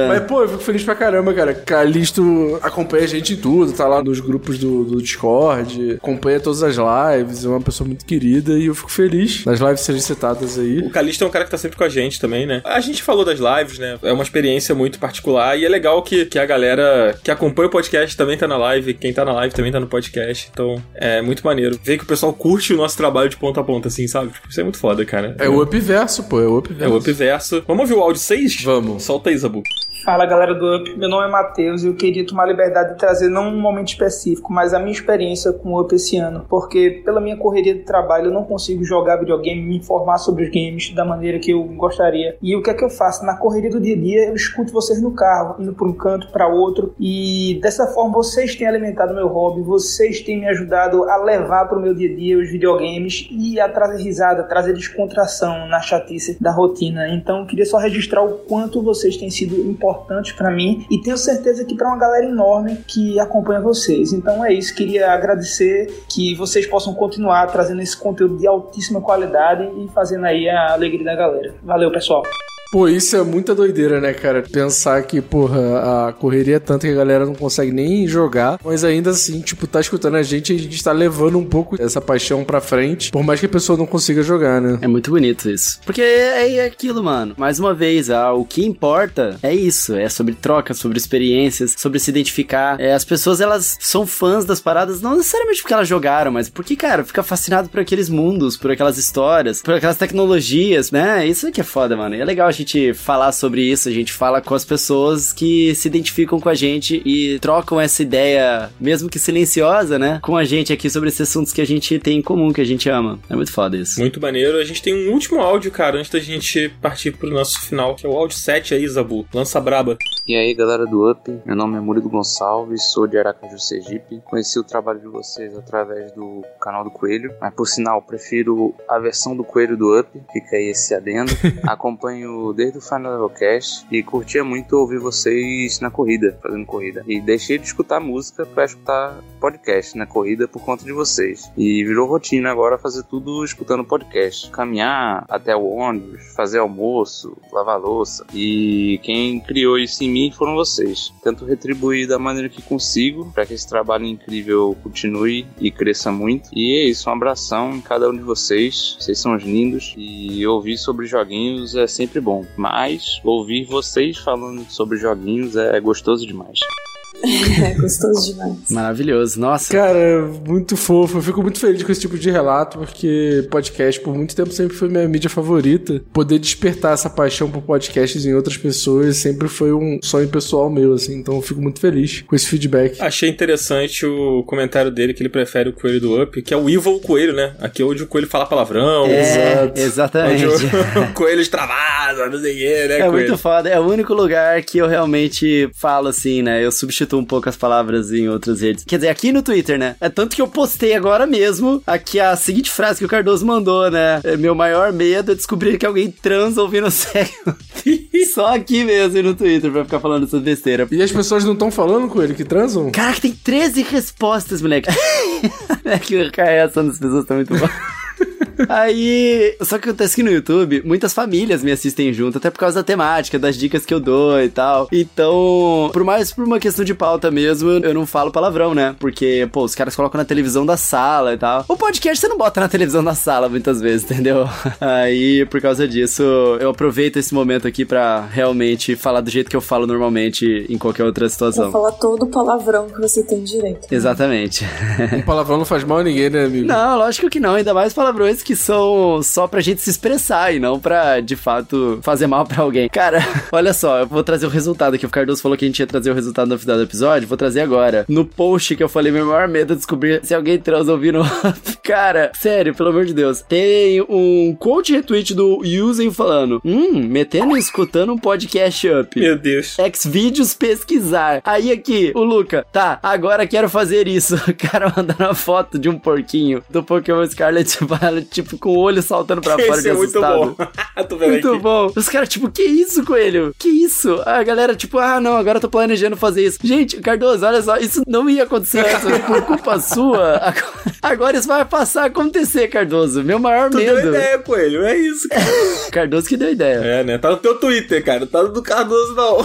Mas, pô, eu fico feliz pra caramba, cara. Calisto acompanha a gente em tudo, tá lá nos grupos do, do Discord, acompanha todas as lives, é uma pessoa muito querida e eu fico feliz das lives serem citadas aí. O Calixto é um cara que tá sempre com a gente também, né? A gente falou das lives, né? É uma experiência muito particular e é legal que, que a galera que acompanha o podcast também tá na live, quem tá na live também tá no podcast. Então é muito maneiro. Ver que o pessoal curte o nosso trabalho de ponta a ponta, assim, sabe? Tipo, isso é muito foda, cara. É o Upverso, pô, é o É Upverso. o Upverso. Vamos ouvir o áudio 6? Vamos. Solta aí, Zabu. Fala galera do Up, meu nome é Matheus e eu queria tomar a liberdade de trazer não um momento específico, mas a minha experiência com o Up esse ano, porque pela minha correria de trabalho eu não consigo jogar videogame, me informar sobre os games da maneira que eu gostaria. E o que é que eu faço? Na correria do dia a dia eu escuto vocês no carro, indo para um canto, para outro, e dessa forma vocês têm alimentado meu hobby, vocês têm me ajudado a levar para o meu dia a dia os videogames e a trazer risada, trazer descontração na chatice da rotina. Então eu queria só registrar o quanto vocês têm sido importantes para mim e tenho certeza que para uma galera enorme que acompanha vocês. Então é isso, queria agradecer que vocês possam continuar trazendo esse conteúdo de altíssima qualidade e fazendo aí a alegria da galera. Valeu, pessoal. Pô, isso é muita doideira, né, cara? Pensar que, porra, a correria é tanta que a galera não consegue nem jogar, mas ainda assim, tipo, tá escutando a gente e a gente tá levando um pouco essa paixão pra frente, por mais que a pessoa não consiga jogar, né? É muito bonito isso. Porque é, é aquilo, mano. Mais uma vez, ah, o que importa é isso. É sobre troca, sobre experiências, sobre se identificar. É, as pessoas, elas são fãs das paradas, não necessariamente porque elas jogaram, mas porque, cara, fica fascinado por aqueles mundos, por aquelas histórias, por aquelas tecnologias, né? Isso que é foda, mano. E é legal a gente falar sobre isso. A gente fala com as pessoas que se identificam com a gente e trocam essa ideia, mesmo que silenciosa, né? Com a gente aqui sobre esses assuntos que a gente tem em comum, que a gente ama. É muito foda isso. Muito maneiro. A gente tem um último áudio, cara, antes da gente partir pro nosso final, que é o áudio 7 aí, Zabu. Lança braba. E aí, galera do Up, meu nome é Murilo Gonçalves, sou de Aracaju, Sergipe. Conheci o trabalho de vocês através do canal do Coelho, mas por sinal, prefiro a versão do Coelho do Up, fica aí esse adendo. (laughs) Acompanho desde o Final Cast e curtia muito ouvir vocês na corrida, fazendo corrida. E deixei de escutar música pra escutar podcast na corrida por conta de vocês. E virou rotina agora fazer tudo escutando podcast. Caminhar até o ônibus, fazer almoço, lavar louça. E quem criou isso em mim foram vocês. Tento retribuir da maneira que consigo para que esse trabalho incrível continue e cresça muito. E é isso, um abração em cada um de vocês. Vocês são os lindos e ouvir sobre joguinhos é sempre bom. Mas ouvir vocês falando sobre joguinhos é gostoso demais. (laughs) É gostoso demais. Maravilhoso, nossa. Cara, muito fofo. Eu fico muito feliz com esse tipo de relato, porque podcast por muito tempo sempre foi minha mídia favorita. Poder despertar essa paixão por podcasts em outras pessoas sempre foi um sonho pessoal meu, assim. Então eu fico muito feliz com esse feedback. Achei interessante o comentário dele que ele prefere o coelho do Up, que é o Evil Coelho, né? Aqui é onde o coelho fala palavrão. É, exatamente. Onde o, o (laughs) (laughs) coelho extravasa, não sei o quê, né? É coelho? muito foda. É o único lugar que eu realmente falo assim, né? Eu substituo substituo um pouco as palavras em outras redes. Quer dizer, aqui no Twitter, né? É tanto que eu postei agora mesmo aqui a seguinte frase que o Cardoso mandou, né? É, Meu maior medo é descobrir que alguém transa ouvindo sério. (laughs) Só aqui mesmo no Twitter pra ficar falando essa besteira. E as pessoas não estão falando com ele que transam? Caraca, tem 13 respostas, moleque. (laughs) é que a reação das pessoas tá muito boa. Aí, só que acontece que no YouTube, muitas famílias me assistem junto, até por causa da temática, das dicas que eu dou e tal. Então, por mais por uma questão de pauta mesmo, eu não falo palavrão, né? Porque, pô, os caras colocam na televisão da sala e tal. O podcast você não bota na televisão da sala muitas vezes, entendeu? (laughs) Aí, por causa disso, eu aproveito esse momento aqui pra realmente falar do jeito que eu falo normalmente em qualquer outra situação. falar todo palavrão que você tem direito. Exatamente. Um palavrão não faz mal a ninguém, né, amigo? Não, lógico que não. Ainda mais palavrões que são só pra gente se expressar e não pra, de fato, fazer mal pra alguém. Cara, (laughs) olha só, eu vou trazer o resultado aqui. O Cardoso falou que a gente ia trazer o resultado no final do episódio. Vou trazer agora. No post que eu falei, meu maior medo é descobrir se alguém transa ouvindo. (laughs) Cara, sério, pelo amor de Deus. Tem um quote retweet do Yuzen falando: Hum, metendo e escutando um podcast up. Meu Deus. Xvideos pesquisar. Aí aqui, o Luca, tá, agora quero fazer isso. (laughs) O cara mandando a foto de um porquinho do Pokémon Scarlet Violet, tipo, com o olho saltando pra (laughs) fora Esse de é muito assustado. bom. (laughs) Muito aqui. bom. Os caras, tipo, que isso, coelho? Que isso? A galera, tipo, ah, não, agora eu tô planejando fazer isso. Gente, Cardoso, olha só, isso não ia acontecer antes, por culpa (laughs) sua. Agora, agora isso vai passar a acontecer, Cardoso. Meu maior Tu medo. deu ideia, Coelho. É isso, cara. Cardoso que deu ideia. É, né? Tá no teu Twitter, cara. Tá no do Cardoso, não.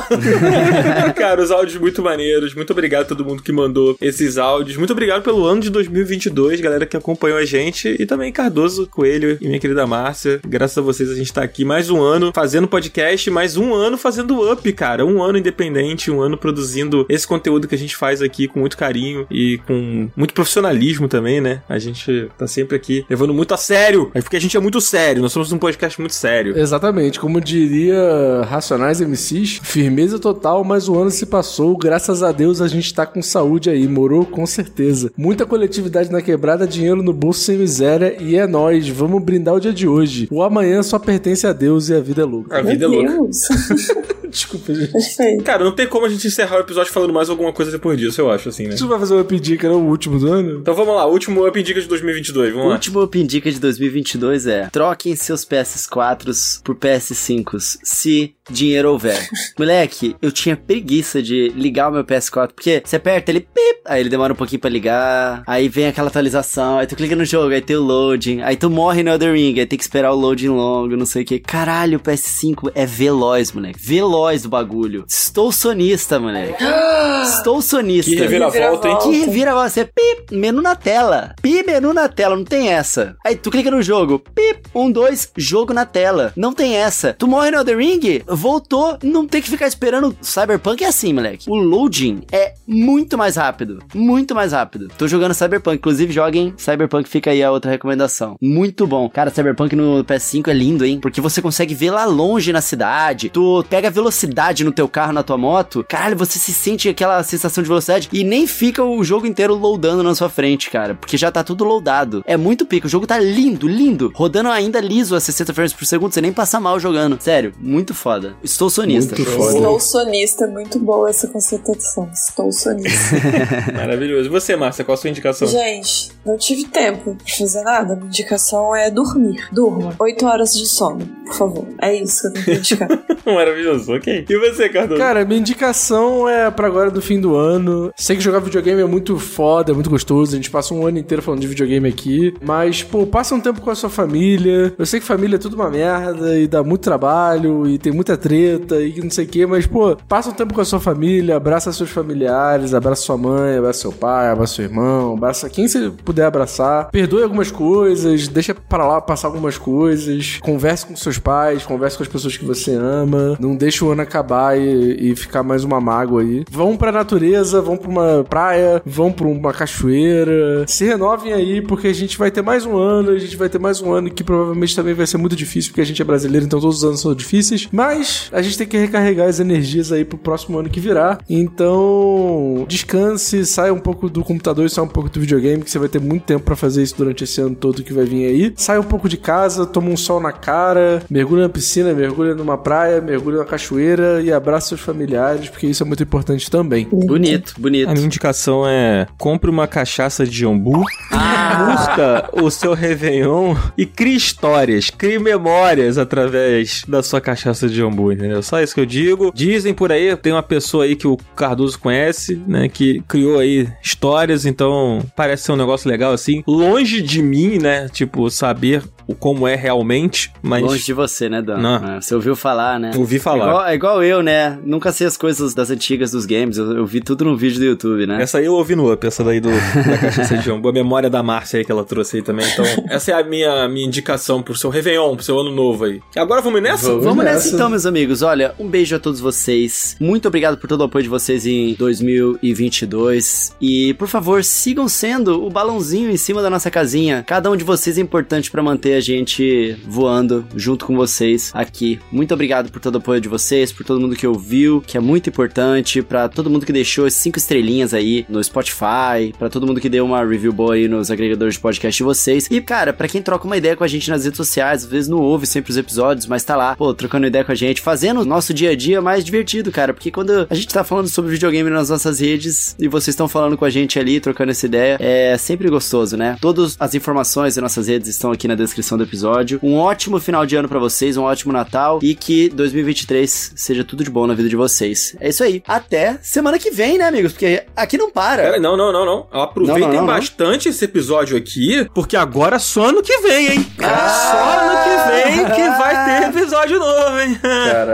cara, os áudios muito maneiros. Muito obrigado a todo mundo que mandou esses áudios. Muito obrigado pelo ano de 2022, galera que acompanhou a gente. E também Cardoso, Coelho e minha querida Márcia. Graças a vocês a gente tá aqui mais um ano fazendo podcast, mais um ano fazendo up, cara. Um ano independente, um ano produzindo esse conteúdo que a gente faz aqui com muito carinho e com muito profissionalismo também, né? A gente tá sempre aqui levando muito a sério. É porque a gente é muito sério. Nós somos um podcast muito sério. Exatamente, como diria Racionais MCs, firmeza total, mas o ano se passou, graças a Deus a gente tá com saúde aí, morou com certeza. Muita coletividade na quebrada, dinheiro no bolso sem miséria e é nóis, vamos brindar o dia de hoje. O amanhã só pertence a Deus e a vida é louca. A vida é louca. (laughs) Desculpa, gente. Perfeito. Cara, não tem como a gente encerrar o episódio falando mais alguma coisa depois disso, eu acho, assim, né? Você vai fazer o Up Dica, não? O último do ano? Então vamos lá, último Up Dica de 2022, O vamos lá. último Open Dica de 2022 é: troquem seus PS4s por PS5s, se dinheiro houver. (laughs) Moleque, eu tinha preguiça de ligar o meu PS4, porque você aperta ele, pip, aí ele demora um pouquinho pra ligar, aí vem aquela atualização, aí tu clica no jogo, aí tem o loading, aí tu morre no Elden Ring, aí tem que esperar o loading longo, não sei o que. Caralho, o PS5 é veloz, moleque. Veloz do bagulho. Estou sonista, moleque. (gasps) Estou sonista. Que reviravolta, hein? Que reviravolta. Você, pip, menu na tela. Pi, menu na tela, não tem essa. Aí tu clica no jogo, pip, um, dois, jogo na tela. Não tem essa. Tu morre no Elden Ring, voltou, não tem que ficar esperando. Cyberpunk é assim, moleque. O loading é muito mais rápido. Muito mais rápido. Tô jogando Cyberpunk, inclusive joguem Cyberpunk, fica aí a outra recomendação. Muito bom. Cara, Cyberpunk no PS5 é lindo, hein? Porque você consegue ver lá longe na cidade. Tu pega velocidade no teu carro, na tua moto. Caralho, você se sente aquela sensação de velocidade e nem fica o jogo inteiro loadando na sua frente, cara. Porque já tá tudo loadado. É muito pico. O jogo tá lindo, lindo. Rodando ainda liso a 60 frames por segundo. Você nem passa mal jogando. Sério, muito foda. Estou sonista. Muito foda. Estou sonista, muito boa essa conceituação. Estou sonista. (laughs) Maravilhoso. E você, Márcia, qual a sua indicação? Gente, não tive tempo pra fazer nada. Minha indicação é dormir. Durma. Oito horas de sono, por favor. É isso que eu tenho que indicar. (laughs) Maravilhoso, ok. E você, Cardoso? Cara, minha indicação é pra agora do fim do ano. Sei que jogar videogame é muito foda, é muito gostoso. A gente passa um ano inteiro falando de videogame aqui. Mas, pô, passa um tempo com a sua família. Eu sei que família é tudo uma merda e dá muito trabalho e tem muita treta e não sei o quê. Mas, pô, passa um tempo com a sua família, abraça seus familiares, abraça sua mãe, abraça seu pai, abraça seu irmão, abraça quem você puder abraçar. Perdoe algumas coisas, deixa pra lá passar algumas coisas. Converse com seus pais, converse com as pessoas que você ama. Não deixa o ano acabar e, e ficar mais uma mágoa aí. Vão pra natureza, vão pra uma praia, vão pra uma cachoeira. Se renovem aí, porque a gente vai ter mais um ano, a gente vai ter mais um ano que provavelmente também vai ser muito difícil, porque a gente é brasileiro, então todos os anos são difíceis. Mas a gente tem que recarregar as energias aí pro próximo ano que virá. Então, descanse, saia um pouco do computador e saia um pouco do videogame, que você vai ter muito tempo pra fazer isso durante esse ano todo que vai vir aí. Saia um pouco de casa, toma um sol na cara, mergulha na piscina, mergulha numa praia, mergulha na cachoeira e abraça seus familiares, porque isso é muito importante também. Bonito, bonito. A minha indicação é compre uma cachaça de jambu, curta o seu Réveillon e crie histórias, crie memórias através da sua cachaça de jambu, entendeu? Só isso que eu digo. Dizem por aí, tem uma pessoa aí que o Cardoso conhece, né, que criou aí histórias, então parece ser um negócio legal assim. Longe de mim, né, tipo, saber o como é realmente, mas... Longe de você, né, Dan? Não. É, Você ouviu falar, né? Ouvi falar. É igual, é igual eu, né? Nunca sei as coisas das antigas dos games. Eu, eu vi tudo no vídeo do YouTube, né? Essa aí eu ouvi no Up, essa daí do, da cachaça de jambu. A memória da Márcia aí que ela trouxe aí também. Então, essa é a minha, minha indicação pro seu Réveillon, pro seu ano novo aí. E agora vamos nessa? Vamos, nessa então, meus amigos. Olha, um beijo a todos vocês. Muito obrigado por todo o apoio de vocês em 2022. E, por favor, sigam sendo o balãozinho em cima da nossa casinha. Cada um de vocês é importante pra manter a gente voando junto com vocês aqui. Muito obrigado por todo o apoio de vocês, por todo mundo que ouviu, que é muito importante, pra todo mundo que deixou cinco estrelinhas aí no Spotify, pra todo mundo que deu uma review boa aí nos agregadores de podcast de vocês. E, cara, pra quem troca uma ideia com a gente nas redes sociais, às vezes não ouve sempre os episódios, mas tá lá, pô, trocando ideia com a gente, fazendo o nosso dia a dia mais divertido, cara, porque quando a gente tá falando sobre videogame nas nossas redes e vocês estão falando com a gente ali, trocando essa ideia, é sempre gostoso, né? Todas as informações das nossas redes estão aqui na descrição do episódio. Um ótimo final de ano pra vocês, um ótimo Natal e que 2023 seja tudo de bom na vida de vocês. É isso aí. Até semana que vem, né, amigos? Porque aqui não para. Pera, não, não, não, não. Aproveitem Não, não, não, não. bastante esse episódio aqui, porque agora só ano que vem, hein? Só ano que vem que vai ter episódio novo, hein?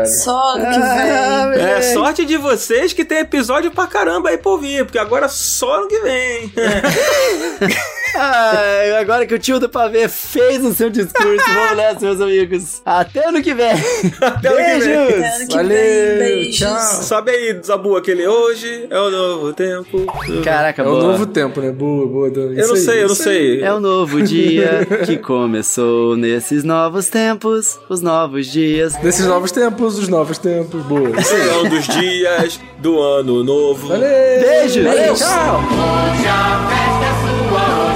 Só ano que Ah, vem. É, sorte de vocês que tem episódio pra caramba aí pra ouvir, porque agora só ano que vem. (laughs) Ai, agora que o tio do pavê fez o seu discurso, vamos nessa, meus amigos. Até ano que vem. (laughs) Até ano que vem. Beijos. Até ano que vem, beijos. Sobe aí, Zabu, aquele hoje é o novo tempo. Caraca, É o boa. novo tempo, né? Boa, boa, Dani. Eu Isso não aí, sei, eu não isso sei. É um novo dia que começou nesses novos tempos, os novos dias. Desses novos tempos, os novos tempos, boa. Isso aí. São dos dias do ano novo. Valeu! Beijo. Valeu, tchau! Hoje a festa é sua,